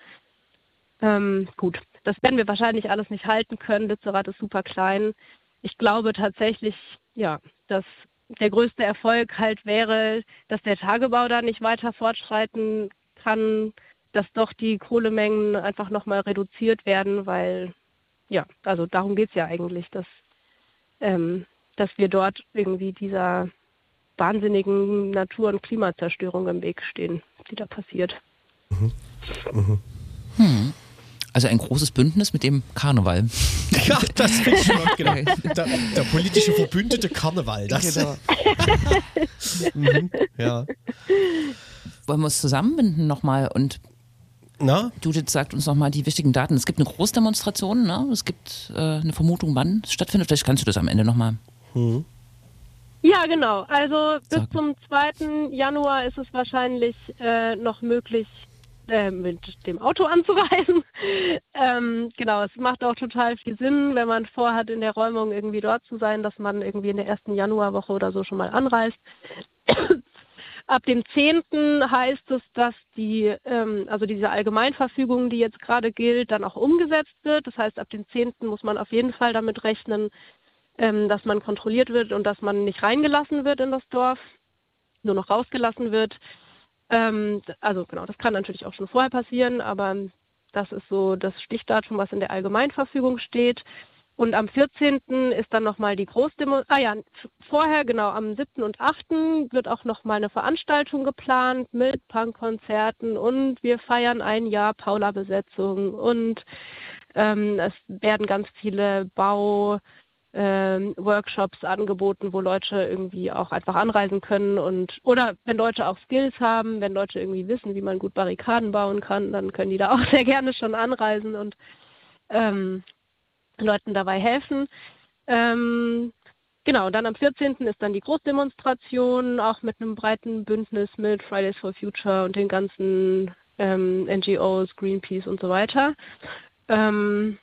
Ähm, gut, das werden wir wahrscheinlich alles nicht halten können. Lützerath ist super klein. Ich glaube tatsächlich, ja, dass der größte Erfolg halt wäre, dass der Tagebau da nicht weiter fortschreiten kann, dass doch die Kohlemengen einfach nochmal reduziert werden, weil, ja, also darum geht es ja eigentlich, dass, ähm, dass wir dort irgendwie dieser wahnsinnigen Natur- und Klimazerstörung im Weg stehen, die da passiert. Mhm. Mhm. Hm. Also ein großes Bündnis mit dem Karneval. Ja, das finde ich schon genau. Der, der, politische Verbündete Karneval. Das. Genau. mhm, ja. Wollen wir uns zusammenbinden nochmal und na? Judith sagt uns nochmal die wichtigen Daten. Es gibt eine Großdemonstration, ne? es gibt äh, eine Vermutung, wann es stattfindet. Vielleicht kannst du das am Ende nochmal. Mhm. Ja, genau. Also bis Sag. zum 2. Januar ist es wahrscheinlich äh, noch möglich, äh, mit dem Auto anzureisen. ähm, genau, es macht auch total viel Sinn, wenn man vorhat, in der Räumung irgendwie dort zu sein, dass man irgendwie in der ersten Januarwoche oder so schon mal anreist. Ab dem 10. heißt es, dass die, ähm, also diese Allgemeinverfügung, die jetzt gerade gilt, dann auch umgesetzt wird. Das heißt, ab dem 10. muss man auf jeden Fall damit rechnen, ähm, dass man kontrolliert wird und dass man nicht reingelassen wird in das Dorf, nur noch rausgelassen wird. Ähm, also genau, das kann natürlich auch schon vorher passieren, aber das ist so das Stichdatum, was in der Allgemeinverfügung steht. Und am 14. ist dann nochmal die Großdemo. Ah ja, vorher, genau, am 7. und 8. wird auch nochmal eine Veranstaltung geplant mit Punkkonzerten und wir feiern ein Jahr Paula-Besetzung und ähm, es werden ganz viele Bau- Workshops angeboten, wo Leute irgendwie auch einfach anreisen können und oder wenn Leute auch Skills haben, wenn Leute irgendwie wissen, wie man gut Barrikaden bauen kann, dann können die da auch sehr gerne schon anreisen und ähm, Leuten dabei helfen. Ähm, genau, dann am 14. ist dann die Großdemonstration, auch mit einem breiten Bündnis mit Fridays for Future und den ganzen ähm, NGOs, Greenpeace und so weiter. Ähm,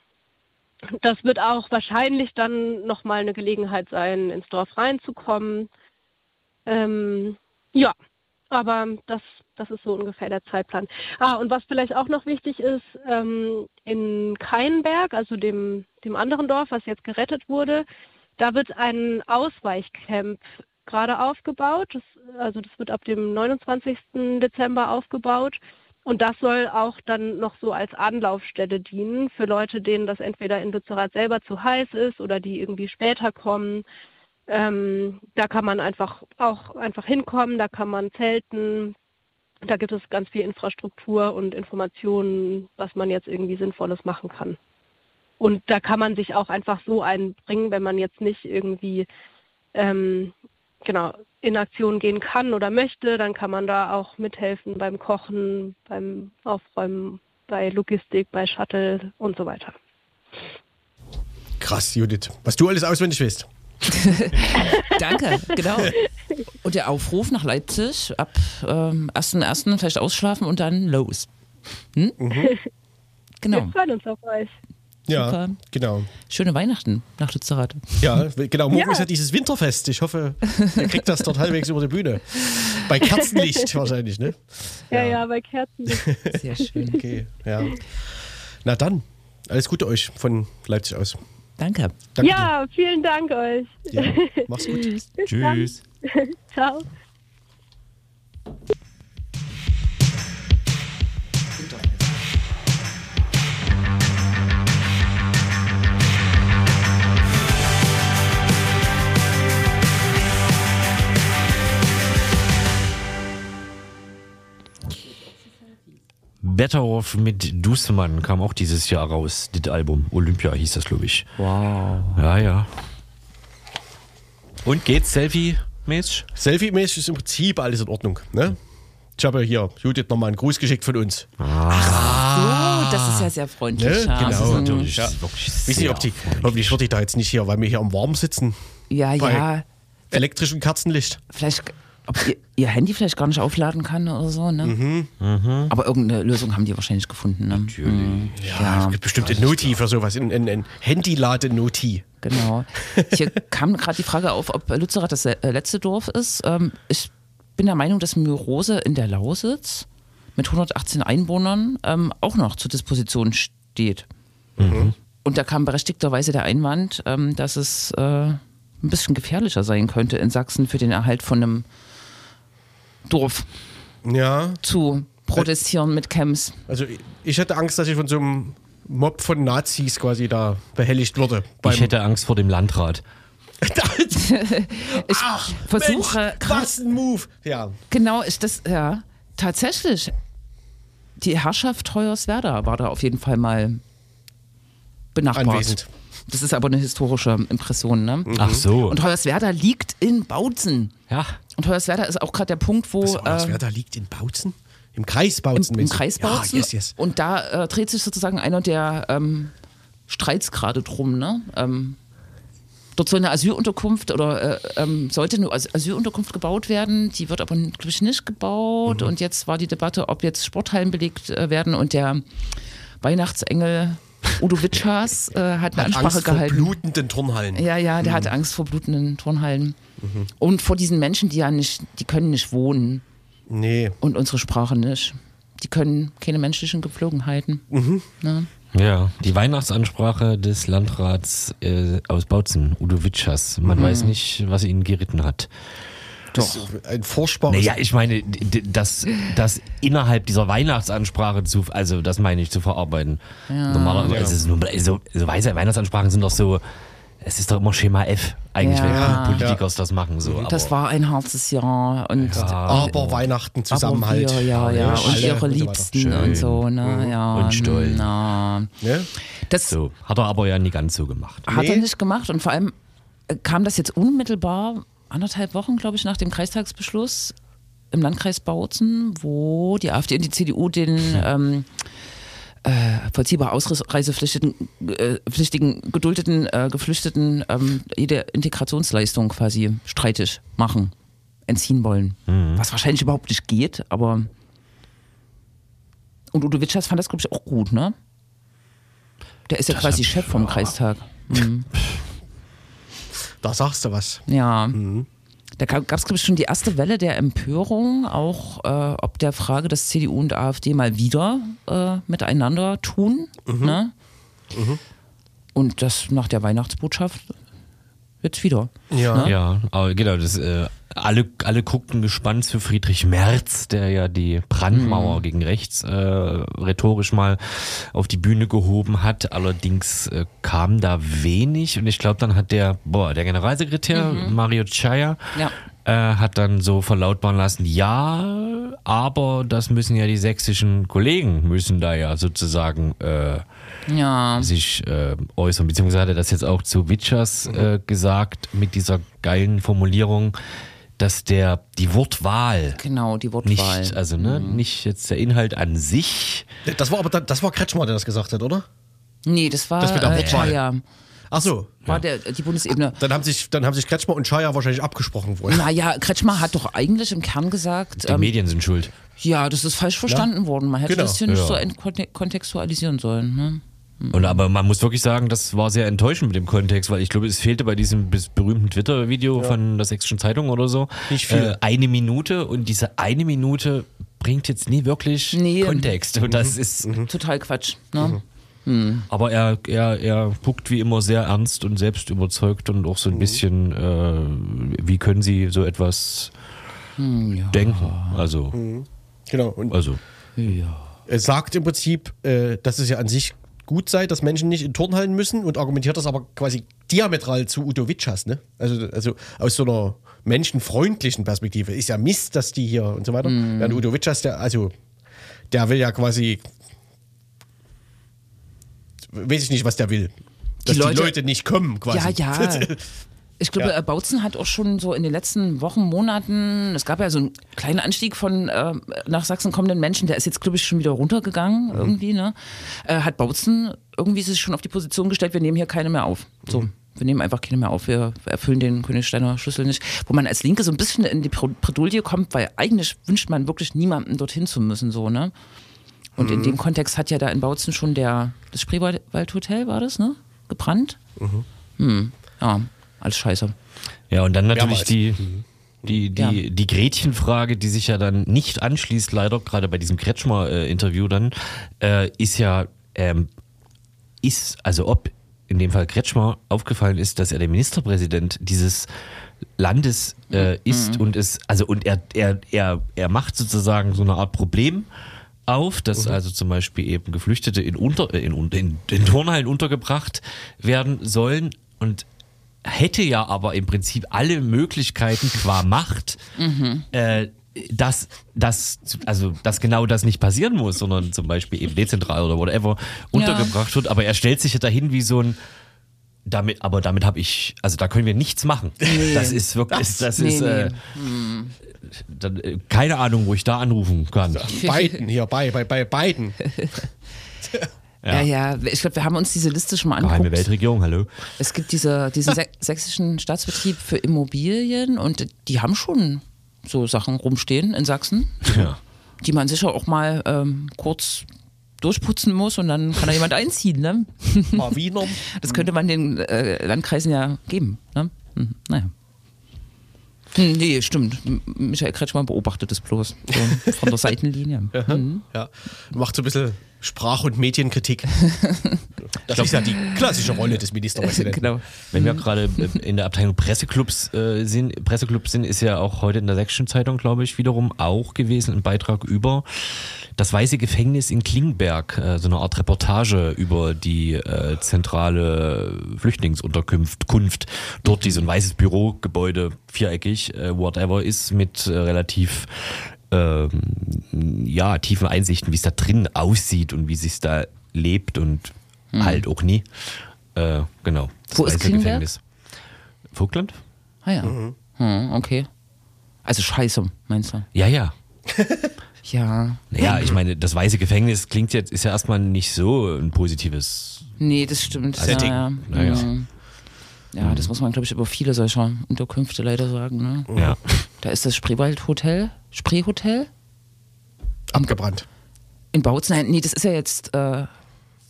das wird auch wahrscheinlich dann nochmal eine Gelegenheit sein, ins Dorf reinzukommen. Ähm, ja, aber das, das ist so ungefähr der Zeitplan. Ah, und was vielleicht auch noch wichtig ist, ähm, in Keinberg, also dem, dem anderen Dorf, was jetzt gerettet wurde, da wird ein Ausweichcamp gerade aufgebaut. Das, also das wird ab dem 29. Dezember aufgebaut. Und das soll auch dann noch so als Anlaufstelle dienen für Leute, denen das entweder in Lützerath selber zu heiß ist oder die irgendwie später kommen. Ähm, da kann man einfach auch einfach hinkommen, da kann man zelten. Da gibt es ganz viel Infrastruktur und Informationen, was man jetzt irgendwie Sinnvolles machen kann. Und da kann man sich auch einfach so einbringen, wenn man jetzt nicht irgendwie ähm, genau in Aktion gehen kann oder möchte, dann kann man da auch mithelfen beim Kochen, beim Aufräumen, bei Logistik, bei Shuttle und so weiter. Krass, Judith. Was du alles auswendig weißt. Danke, genau. Und der Aufruf nach Leipzig ab ähm, 1.1. vielleicht ausschlafen und dann los. Hm? Genau. Wir freuen uns auf euch. Ja, Super. genau. Schöne Weihnachten nach Lützerath. Ja, genau. Morgen Ja. ist ja dieses Winterfest. Ich hoffe, ihr kriegt das dort halbwegs über die Bühne. Bei Kerzenlicht wahrscheinlich, ne? Ja, ja, bei Kerzen. Sehr schön. Okay, ja. Na dann, alles Gute euch von Leipzig aus. Danke. Danke ja, vielen Dank euch. dir. Ja, mach's gut. Tschüss. Ciao. Better Off mit Dusemann kam auch dieses Jahr raus, das Album. Olympia hieß das, glaube ich. Wow. Ja, ja. Und geht's Selfie-mäßig? Selfie-mäßig ist im Prinzip alles in Ordnung. Ne? Ich habe hier Judith nochmal einen Gruß geschickt von uns. Oh, das ist ja sehr freundlich. Ne? ja. Genau. Natürlich. Ja. das ist wirklich Weiß nicht, ob die, hoffentlich wird die da jetzt nicht hier, weil wir hier am Warm sitzen. Ja, Bei ja. elektrischem Kerzenlicht. Vielleicht, ob ihr, ihr Handy vielleicht gar nicht aufladen kann oder so, ne? Mhm. Aber irgendeine Lösung haben die wahrscheinlich gefunden, ne? Natürlich. Ja, es gibt bestimmt ein Noti für sowas, ein, ein, ein Handylade-Noti. Genau. Hier kam gerade die Frage auf, ob Lützerath das äh, letzte Dorf ist. Ähm, ich bin der Meinung, dass Myrose in der Lausitz mit 118 Einwohnern ähm, auch noch zur Disposition steht. Und da kam berechtigterweise der Einwand, ähm, dass es äh, ein bisschen gefährlicher sein könnte in Sachsen für den Erhalt von einem Dorf Ja, zu protestieren mit Camps. also ich hätte Angst, dass ich von so einem Mob von Nazis quasi da behelligt würde. Ich hätte Angst vor dem Landrat. Ich versuche Mensch, was ein Move. Ja, Genau, ist das, ja, tatsächlich. Die Herrschaft Hoyerswerda war da auf jeden Fall mal benachbart. anwesend. Das ist aber eine historische Impression, ne? Ach so. Und Hoyerswerda liegt in Bautzen. ja. Und Hoyerswerda ist auch gerade der Punkt, wo Was, was äh, wer da liegt in Bautzen? Im Kreis Bautzen. im, im? Kreis Bautzen. Ja, yes, yes. Und da äh, dreht sich sozusagen einer der ähm, Streits gerade drum, ne? Ähm, Dort soll eine Asylunterkunft oder äh, ähm, sollte eine As- Asylunterkunft gebaut werden. Die wird aber, glaube ich, nicht gebaut. Mhm. Und jetzt war die Debatte, ob jetzt Sporthallen belegt äh, werden. Und der Weihnachtsengel Udo Witschas äh, hat eine Ansprache Angst vor gehalten. blutenden Turnhallen. Ja, ja, der hat Angst vor blutenden Turnhallen. Mhm. Und vor diesen Menschen, die ja nicht, die können nicht wohnen Nee. und unsere Sprache nicht. Die können keine menschlichen Gepflogenheiten. Mhm. Ne? Ja, die Weihnachtsansprache des Landrats äh, aus Bautzen, Udo Witschers. Man Mhm. weiß nicht, was ihn geritten hat. Doch. Ein furchtbares. Naja, ich meine, das, das innerhalb dieser Weihnachtsansprache zu, also das meine ich, zu verarbeiten. Normalerweise Ja. ist es nur, so, so Weise- Weihnachtsansprachen sind doch so, es ist doch immer Schema F, eigentlich, Ja. wenn Politiker das machen. So. Das aber- war ein hartes Jahr. Und aber Weihnachten Zusammenhalt. Aber wir, ja, ja. Alle Und ihre. Liebsten Schön. und so. Ne? Ja, Und stolz. Na. Das So, hat er aber ja nie ganz so gemacht. hat er Nee. nicht gemacht. Und vor allem äh, kam das jetzt unmittelbar, anderthalb Wochen, glaube ich, nach dem Kreistagsbeschluss im Landkreis Bautzen, wo die AfD und die CDU den ähm, äh, vollziehbar ausreisepflichtigen, äh, pflichtigen, geduldeten äh, Geflüchteten ähm, jede Integrationsleistung quasi streitig machen, entziehen wollen. Was wahrscheinlich überhaupt nicht geht, aber und Udo Witschers fand das, glaube ich, auch gut, ne? Der ist ja quasi Chef vom Kreistag. Mhm. Da sagst du was. Ja. Da gab es, glaube ich, schon die erste Welle der Empörung, auch äh, ob der Frage, dass CDU und AfD mal wieder äh, miteinander tun. Ne? Und das nach der Weihnachtsbotschaft jetzt wieder. Ja. Ne? Ja, aber genau, das, äh, alle, alle guckten gespannt zu Friedrich Merz, der ja die Brandmauer gegen rechts äh, rhetorisch mal auf die Bühne gehoben hat. Allerdings äh, kam da wenig und ich glaube, dann hat der, boah, der Generalsekretär Mario Chaya Ja. äh, hat dann so verlautbaren lassen, ja, aber das müssen ja die sächsischen Kollegen, müssen da ja sozusagen äh, Ja. sich äh, äußern, beziehungsweise hat er das jetzt auch zu Witschers äh, gesagt mit dieser geilen Formulierung, dass der die Wortwahl Genau, die Wortwahl. nicht, also ne, nicht jetzt der Inhalt an sich. Das war aber das war Kretschmer, der das gesagt hat, oder? nee, das war Das mit der äh, Wortwahl. Chaya. Ach so. war der, die Bundesebene. Dann haben sich, dann haben sich Kretschmer und Scheuer wahrscheinlich abgesprochen vorher. Naja, Kretschmer hat doch eigentlich im Kern gesagt, Die ähm, Medien sind schuld. ja, das ist falsch verstanden worden. Man hätte Genau. das hier nicht Ja. so kontextualisieren sollen. Ne? Und aber man muss wirklich sagen, das war sehr enttäuschend mit dem Kontext, weil ich glaube, es fehlte bei diesem bis berühmten Twitter-Video von der Sächsischen Zeitung oder so Nicht viel. Äh, eine Minute und diese eine Minute bringt jetzt nie wirklich Nee. Kontext. Und das ist, Total Quatsch. Ne? aber er, er, er guckt wie immer sehr ernst und selbst überzeugt und auch so ein bisschen, äh, wie können Sie so etwas denken? Also, Genau. Und also. er sagt im Prinzip, äh, dass es ja an sich gut sei, dass Menschen nicht in Turnhallen müssen und argumentiert das aber quasi diametral zu Udo Witschers, ne? Also, also aus so einer menschenfreundlichen Perspektive. Ist ja Mist, dass die hier und so weiter. Während Udo Witschers, der, also, der will ja quasi, weiß ich nicht, was der will. Dass die Leute, Leute- nicht kommen, quasi. Ja, ja. Ich glaube, Ja. äh, Bautzen hat auch schon so in den letzten Wochen, Monaten, es gab ja so einen kleinen Anstieg von äh, nach Sachsen kommenden Menschen, der ist jetzt, glaube ich, schon wieder runtergegangen Mhm. irgendwie, ne? Äh, hat Bautzen irgendwie sich schon auf die Position gestellt, wir nehmen hier keine mehr auf. So. Mhm. Wir nehmen einfach keine mehr auf, wir erfüllen den Königsteiner Schlüssel nicht. Wo man als Linke so ein bisschen in die Bredouille kommt, weil eigentlich wünscht man wirklich niemanden dorthin zu müssen, so, ne? Und Mhm. in dem Kontext hat ja da in Bautzen schon der, das Spreewaldhotel war das, ne? Gebrannt. Hm. Ja, alles scheiße. Ja, und dann natürlich die, die, die, Ja. die Gretchenfrage, die sich ja dann nicht anschließt, leider, gerade bei diesem Kretschmer-Interview dann, äh, ist ja, ähm, ist, also ob in dem Fall Kretschmer aufgefallen ist, dass er der Ministerpräsident dieses Landes äh, ist und es, also und er, er, er, er macht sozusagen so eine Art Problem auf, dass also zum Beispiel eben Geflüchtete in, unter, äh, in, in, in Turnhallen untergebracht werden sollen. Und hätte ja aber im Prinzip alle Möglichkeiten qua Macht, äh, dass, dass, also, dass genau das nicht passieren muss, sondern zum Beispiel eben dezentral oder whatever untergebracht wird. Aber er stellt sich ja dahin wie so ein damit, aber damit habe ich, also da können wir nichts machen. Das ist wirklich, das, das Nee, ist äh, dann, äh, keine Ahnung, wo ich da anrufen kann. Beiden hier, bei, bei, bei beiden. Ja, ja, ich glaube, wir haben uns diese Liste schon mal Geheime angeguckt. Weltregierung, hallo. Es gibt diese, diesen sä sächsischen Staatsbetrieb für Immobilien und die haben schon so Sachen rumstehen in Sachsen, Ja. die man sicher auch mal ähm, kurz durchputzen muss und dann kann da jemand einziehen. Ne? Mal Wiener. Das könnte man den äh, Landkreisen ja geben. Ne? Hm, naja. Hm, Nee, stimmt. Michael Kretschmann beobachtet es bloß so von der Seitenlinie. Hm. Ja, macht so ein bisschen Sprach- und Medienkritik. Das ist ja die klassische Rolle des Ministerpräsidenten. Genau. Wenn wir gerade in der Abteilung Presseclubs äh, sind, Presseclubs sind, ist ja auch heute in der Sächsischen Zeitung, glaube ich, wiederum auch gewesen ein Beitrag über das Weiße Gefängnis in Klingberg, äh, so eine Art Reportage über die äh, zentrale Flüchtlingsunterkunft, Kunft, dort, die so ein weißes Bürogebäude, viereckig, äh, whatever, ist mit äh, relativ ähm, ja, tiefen Einsichten, wie es da drin aussieht und wie sich da lebt und halt auch nie. Äh, genau. Das Wo ist? Gefängnis. Vogtland? Ah ja. Hm, okay. Also scheiße, meinst du? Ja, ja. Ja. Naja, ich meine, das Weiße Gefängnis klingt jetzt, ist ja erstmal nicht so ein positives. Nee, das stimmt. Setting. Ja, ja. Naja. Mhm. ja das muss man, glaube ich, über viele solcher Unterkünfte leider sagen. Ne? Ja. Da ist das Spreewaldhotel, Spreehotel Abgebrannt. in Bautzen. Nein, nee, das ist ja jetzt äh,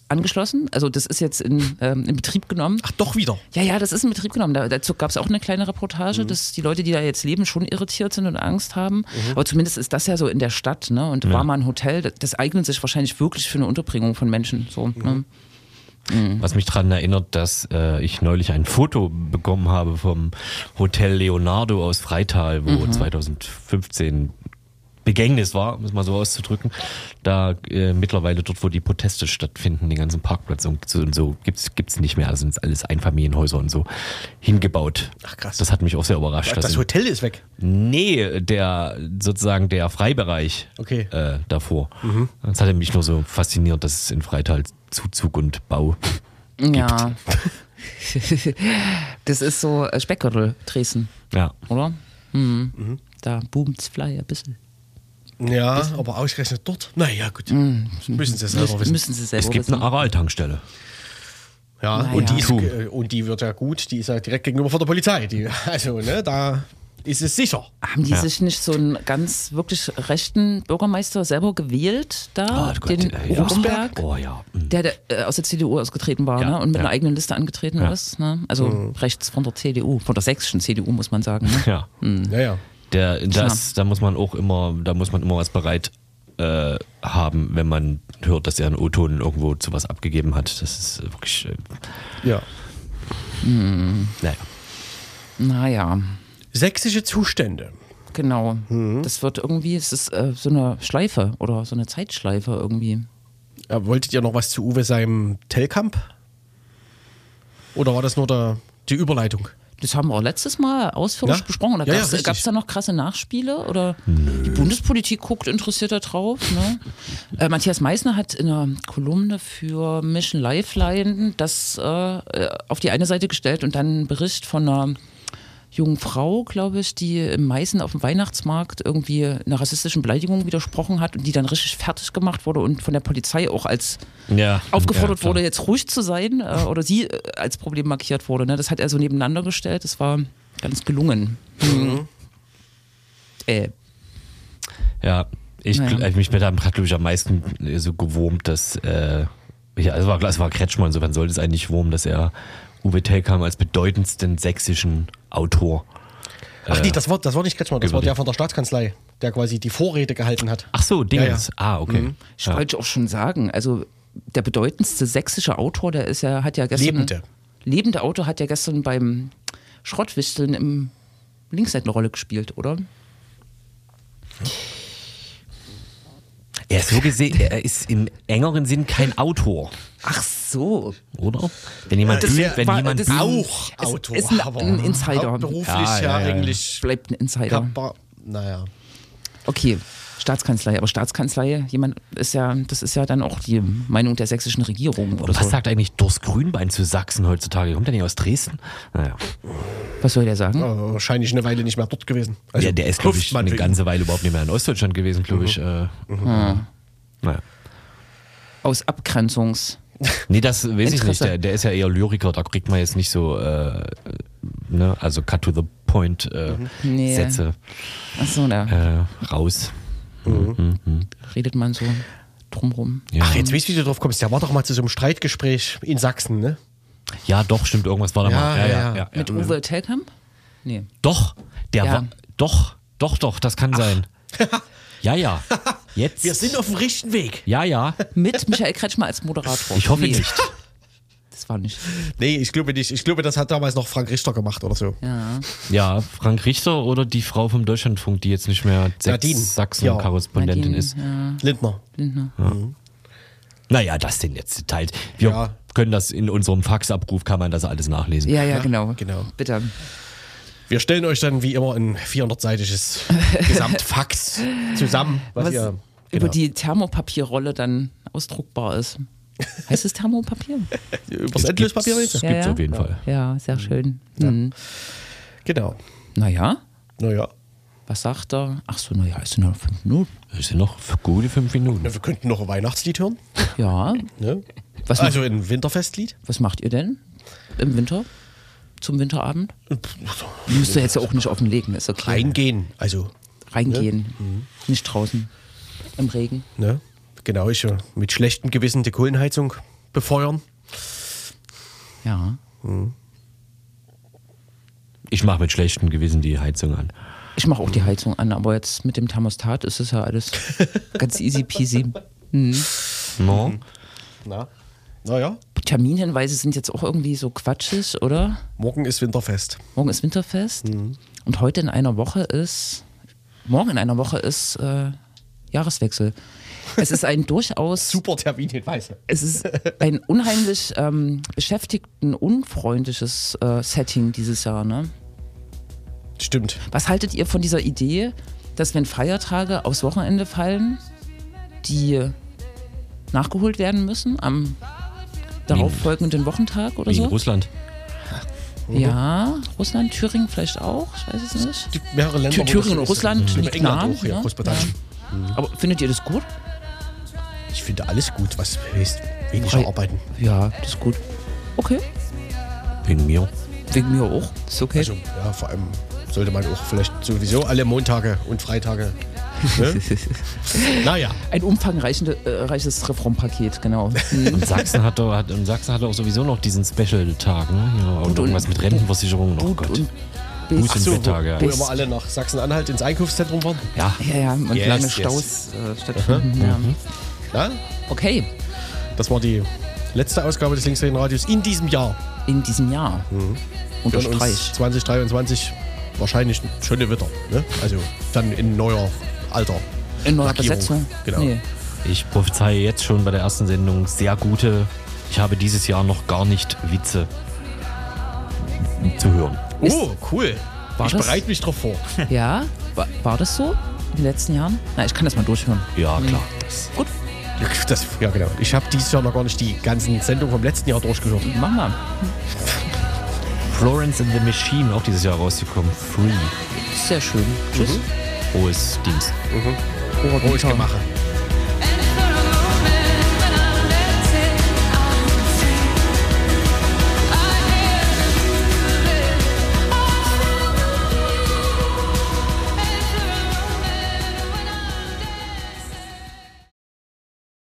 angeschlossen. Also das ist jetzt in, ähm, in Betrieb genommen. Ach, doch wieder. Ja, ja, das ist in Betrieb genommen. Da, dazu gab es auch eine kleine Reportage, dass die Leute, die da jetzt leben, schon irritiert sind und Angst haben. Aber zumindest ist das ja so in der Stadt, ne? Und war mal ein Hotel, das, das eignet sich wahrscheinlich wirklich für eine Unterbringung von Menschen. So, ne? Was mich daran erinnert, dass äh, ich neulich ein Foto bekommen habe vom Hotel Leonardo aus Freital, wo 2015 Begängnis war, um es mal so auszudrücken. Da äh, mittlerweile dort, wo die Proteste stattfinden, den ganzen Parkplatz und so, und so gibt's gibt's nicht mehr. Das sind alles Einfamilienhäuser und so hingebaut. Ach, krass. Das hat mich auch sehr überrascht. Das dass- Hotel ist weg. Nee, der sozusagen der Freibereich Okay. äh, davor. Das hatte mich nur so fasziniert, dass es in Freital Zuzug und Bau Ja. das ist so äh, Speckgürtel Dresden, Ja. oder? Mhm. Da boomt's fly ein bisschen. Ja, aber ausgerechnet dort. Naja, gut. Müssen sie selber wissen. Müssen sie selber Es gibt wissen. eine Aral-Tankstelle. Ja, Naja. und, die ist, äh, und die wird ja gut, die ist ja direkt gegenüber von der Polizei. Die, also, ne, da ist es sicher. Haben die Ja. sich nicht so einen ganz wirklich rechten Bürgermeister selber gewählt da? Oh Gott, den äh, ja. Rosenberg? Oh ja. Mhm. Der, der äh, aus der CDU ausgetreten war Ja, ne? und mit ja. einer eigenen Liste angetreten Ja. ist. Ne? Also rechts von der CDU, von der sächsischen CDU muss man sagen. Ne? Ja. Naja. Der, das, da muss man auch immer, da muss man immer was bereit äh, haben, wenn man hört, dass er einen O-Ton irgendwo zu was abgegeben hat. Das ist wirklich, äh, Ja. naja. Naja, Sächsische Zustände. genau. Das wird irgendwie, es ist äh, so eine Schleife oder so eine Zeitschleife irgendwie. Ja, wolltet ihr noch was zu Uwe seinem Telkamp? Oder war das nur der, die Überleitung? Das haben wir auch letztes Mal ausführlich Ja? besprochen. Da Ja, ja, gab es richtig. da noch krasse Nachspiele? Oder die Bundespolitik guckt interessiert da drauf? Ne? äh, Matthias Meissner hat in einer Kolumne für Mission Lifeline das äh, auf die eine Seite gestellt und dann einen Bericht von einer jungen Frau, glaube ich, die im Meißen auf dem Weihnachtsmarkt irgendwie einer rassistischen Beleidigung widersprochen hat und die dann richtig fertig gemacht wurde und von der Polizei auch als Ja, aufgefordert ja, wurde, jetzt ruhig zu sein äh, oder sie äh, als Problem markiert wurde. Ne? Das hat er so nebeneinander gestellt. Das war ganz gelungen. Mhm. Äh, Ja, ich, Naja. ich mich mit glaube ich, am meisten äh, so gewurmt, dass, äh, ja, es war, es war Kretschmann, insofern sollte es eigentlich wurmen, dass er Uwe Telkam als bedeutendsten sächsischen Autor. Ach nee, das war, das war nicht Kretschmann, das war Gewürdigt. der von der Staatskanzlei, der quasi die Vorrede gehalten hat. Ach so, Dingens. Ja, Ah, okay. ich Ja. wollte auch schon sagen, also der bedeutendste sächsische Autor, der ist ja, hat ja gestern. Lebende. Lebende Autor hat ja gestern beim Schrottwichteln im Linksseite eine Rolle gespielt, oder? Er ist so gesehen, er ist im engeren Sinn kein Autor, Ach so. oder? Wenn jemand, Das bühnt, wenn war- jemand das- Auch Autor. ist ein- aber ein Insider. Hauptberuflich Ja, ja, ja, ja, ja. eigentlich. Bleibt ein Insider. Kappa, naja. Okay, Staatskanzlei, aber Staatskanzlei, jemand ist ja, das ist ja dann auch die Meinung der sächsischen Regierung oder was so. sagt eigentlich Durst Grünbein zu Sachsen heutzutage? Kommt der nicht aus Dresden? Naja. Was soll der sagen? Äh, wahrscheinlich eine Weile nicht mehr dort gewesen. Also, ja, der ist, glaube ich, eine wegen- ganze Weile überhaupt nicht mehr in Ostdeutschland gewesen, glaube ich. Äh, naja. Aus Abgrenzungs. Nee, das weiß ich nicht. Der, der ist ja eher Lyriker, da kriegt man jetzt nicht so, äh, ne, also cut to the point äh, Nee. Sätze Achso, da äh, raus. Mhm. redet man so drumrum. Ja. Ach, jetzt weißt du, wie du drauf kommst. Der war doch mal zu so einem Streitgespräch in Sachsen, ne? ja, doch, stimmt, irgendwas war da Ja, mal. Ja, ja, ja, ja. ja, Mit ja. Uwe Telkamp? Nee. Doch, der Ja. war, doch, doch, doch, das kann sein. ja, ja. Jetzt. Wir sind auf dem richtigen Weg. ja, ja. Mit Michael Kretschmer als Moderator. Ich hoffe nee, nicht. Das war nicht. Nee, ich glaube nicht. Ich glaube, das hat damals noch Frank Richter gemacht oder so. Ja. Ja, Frank Richter oder die Frau vom Deutschlandfunk, die jetzt nicht mehr. Sachsen-Korrespondentin Nadine, ist. Ja, Lindner. Lindner. Naja, das sind jetzt Details. Wir Ja. können das in unserem Faxabruf, kann man das alles nachlesen. Ja, ja, genau. genau. Bitte. Wir stellen euch dann wie immer ein 400-seitiges Gesamtfax zusammen, was, Was ihr über genau, die Thermopapierrolle dann ausdruckbar ist. Heißt es Thermopapier? übers Endlöspapier gibt's, willst du? gibt's auf jeden Fall. Ja, sehr schön. Mhm. Genau. Naja, Naja. was sagt er? Ach so, naja, es sind nur fünf Minuten. Das sind noch gute fünf Minuten. Na, wir könnten noch ein Weihnachtslied hören. Ja. Ne? Was, Also ein Winterfestlied. was macht ihr denn im Winter? Zum Winterabend? Müsst ihr jetzt ja auch nicht offenlegen, ist okay. Reingehen. Also, Reingehen. Nicht draußen. Im Regen. ne? Genau, ich mit schlechtem Gewissen die Kohlenheizung befeuern. Ja. Ich mache mit schlechtem Gewissen die Heizung an. Ich mache auch die Heizung an, aber jetzt mit dem Thermostat ist es ja alles ganz easy peasy. No? Na? Naja, Terminhinweise sind jetzt auch irgendwie so quatschig, oder? morgen ist Winterfest. Morgen ist Winterfest und heute in einer Woche ist, morgen in einer Woche ist äh, Jahreswechsel. Es ist ein durchaus, Super Terminhinweise. es ist ein unheimlich ähm, beschäftigten, unfreundliches äh, Setting dieses Jahr. Ne? Stimmt. Was haltet ihr von dieser Idee, dass wenn Feiertage aufs Wochenende fallen, die nachgeholt werden müssen am darauffolgenden Wochentag oder Wie in so? Russland. Ja, Russland, Thüringen vielleicht auch, ich weiß es nicht. Die mehrere Länder. Thü- wo Thüringen und. Russland liegt England nah, auch, ja, ne? Großbritannien. Aber findet ihr das gut? Ich finde alles gut, was heißt weniger Frei- arbeiten. Ja, das ist gut. Okay. Wegen mir. Wegen mir auch. Ist okay. Also, ja, vor allem sollte man auch vielleicht sowieso alle Montage und Freitage. Ne? naja, Ein umfangreiches äh, Reformpaket, genau. Und Sachsen hat doch, hat, und Sachsen hat auch sowieso noch diesen Special-Tag, ne? Ja, und, Und- irgendwas mit Rentenversicherung. Oh Gut Gott. und bis, und so, wo, Betttage, wo ja. immer alle nach Sachsenanhalt ins Einkaufszentrum waren. ja. ja, ja, und Yes, lange yes. Staus äh, stattfinden. Ja. Ja? Okay, Das war die letzte Ausgabe des Linksradios in diesem Jahr. in diesem Jahr. Hören Unterstreich. uns 2023 wahrscheinlich schon wieder. Ne? Also dann in neuer Alter. In neuer Lackierung. Besetzung. Genau. Nee. Ich prophezeie jetzt schon bei der ersten Sendung sehr gute. Ich habe dieses Jahr noch gar nicht Witze zu hören. Oh, cool. War ich das- bereite mich drauf vor. Ja, war, war das so in den letzten Jahren? Na, ich kann das mal durchhören. Ja, klar. Gut, Das, ja, genau. Ich habe dieses Jahr noch gar nicht die ganzen Sendungen vom letzten Jahr durchgehört. machen wir. Florence and the Machine, auch dieses Jahr rausgekommen. Free. Sehr schön. Tschüss. Frohes Dienst. Frohes Gemache.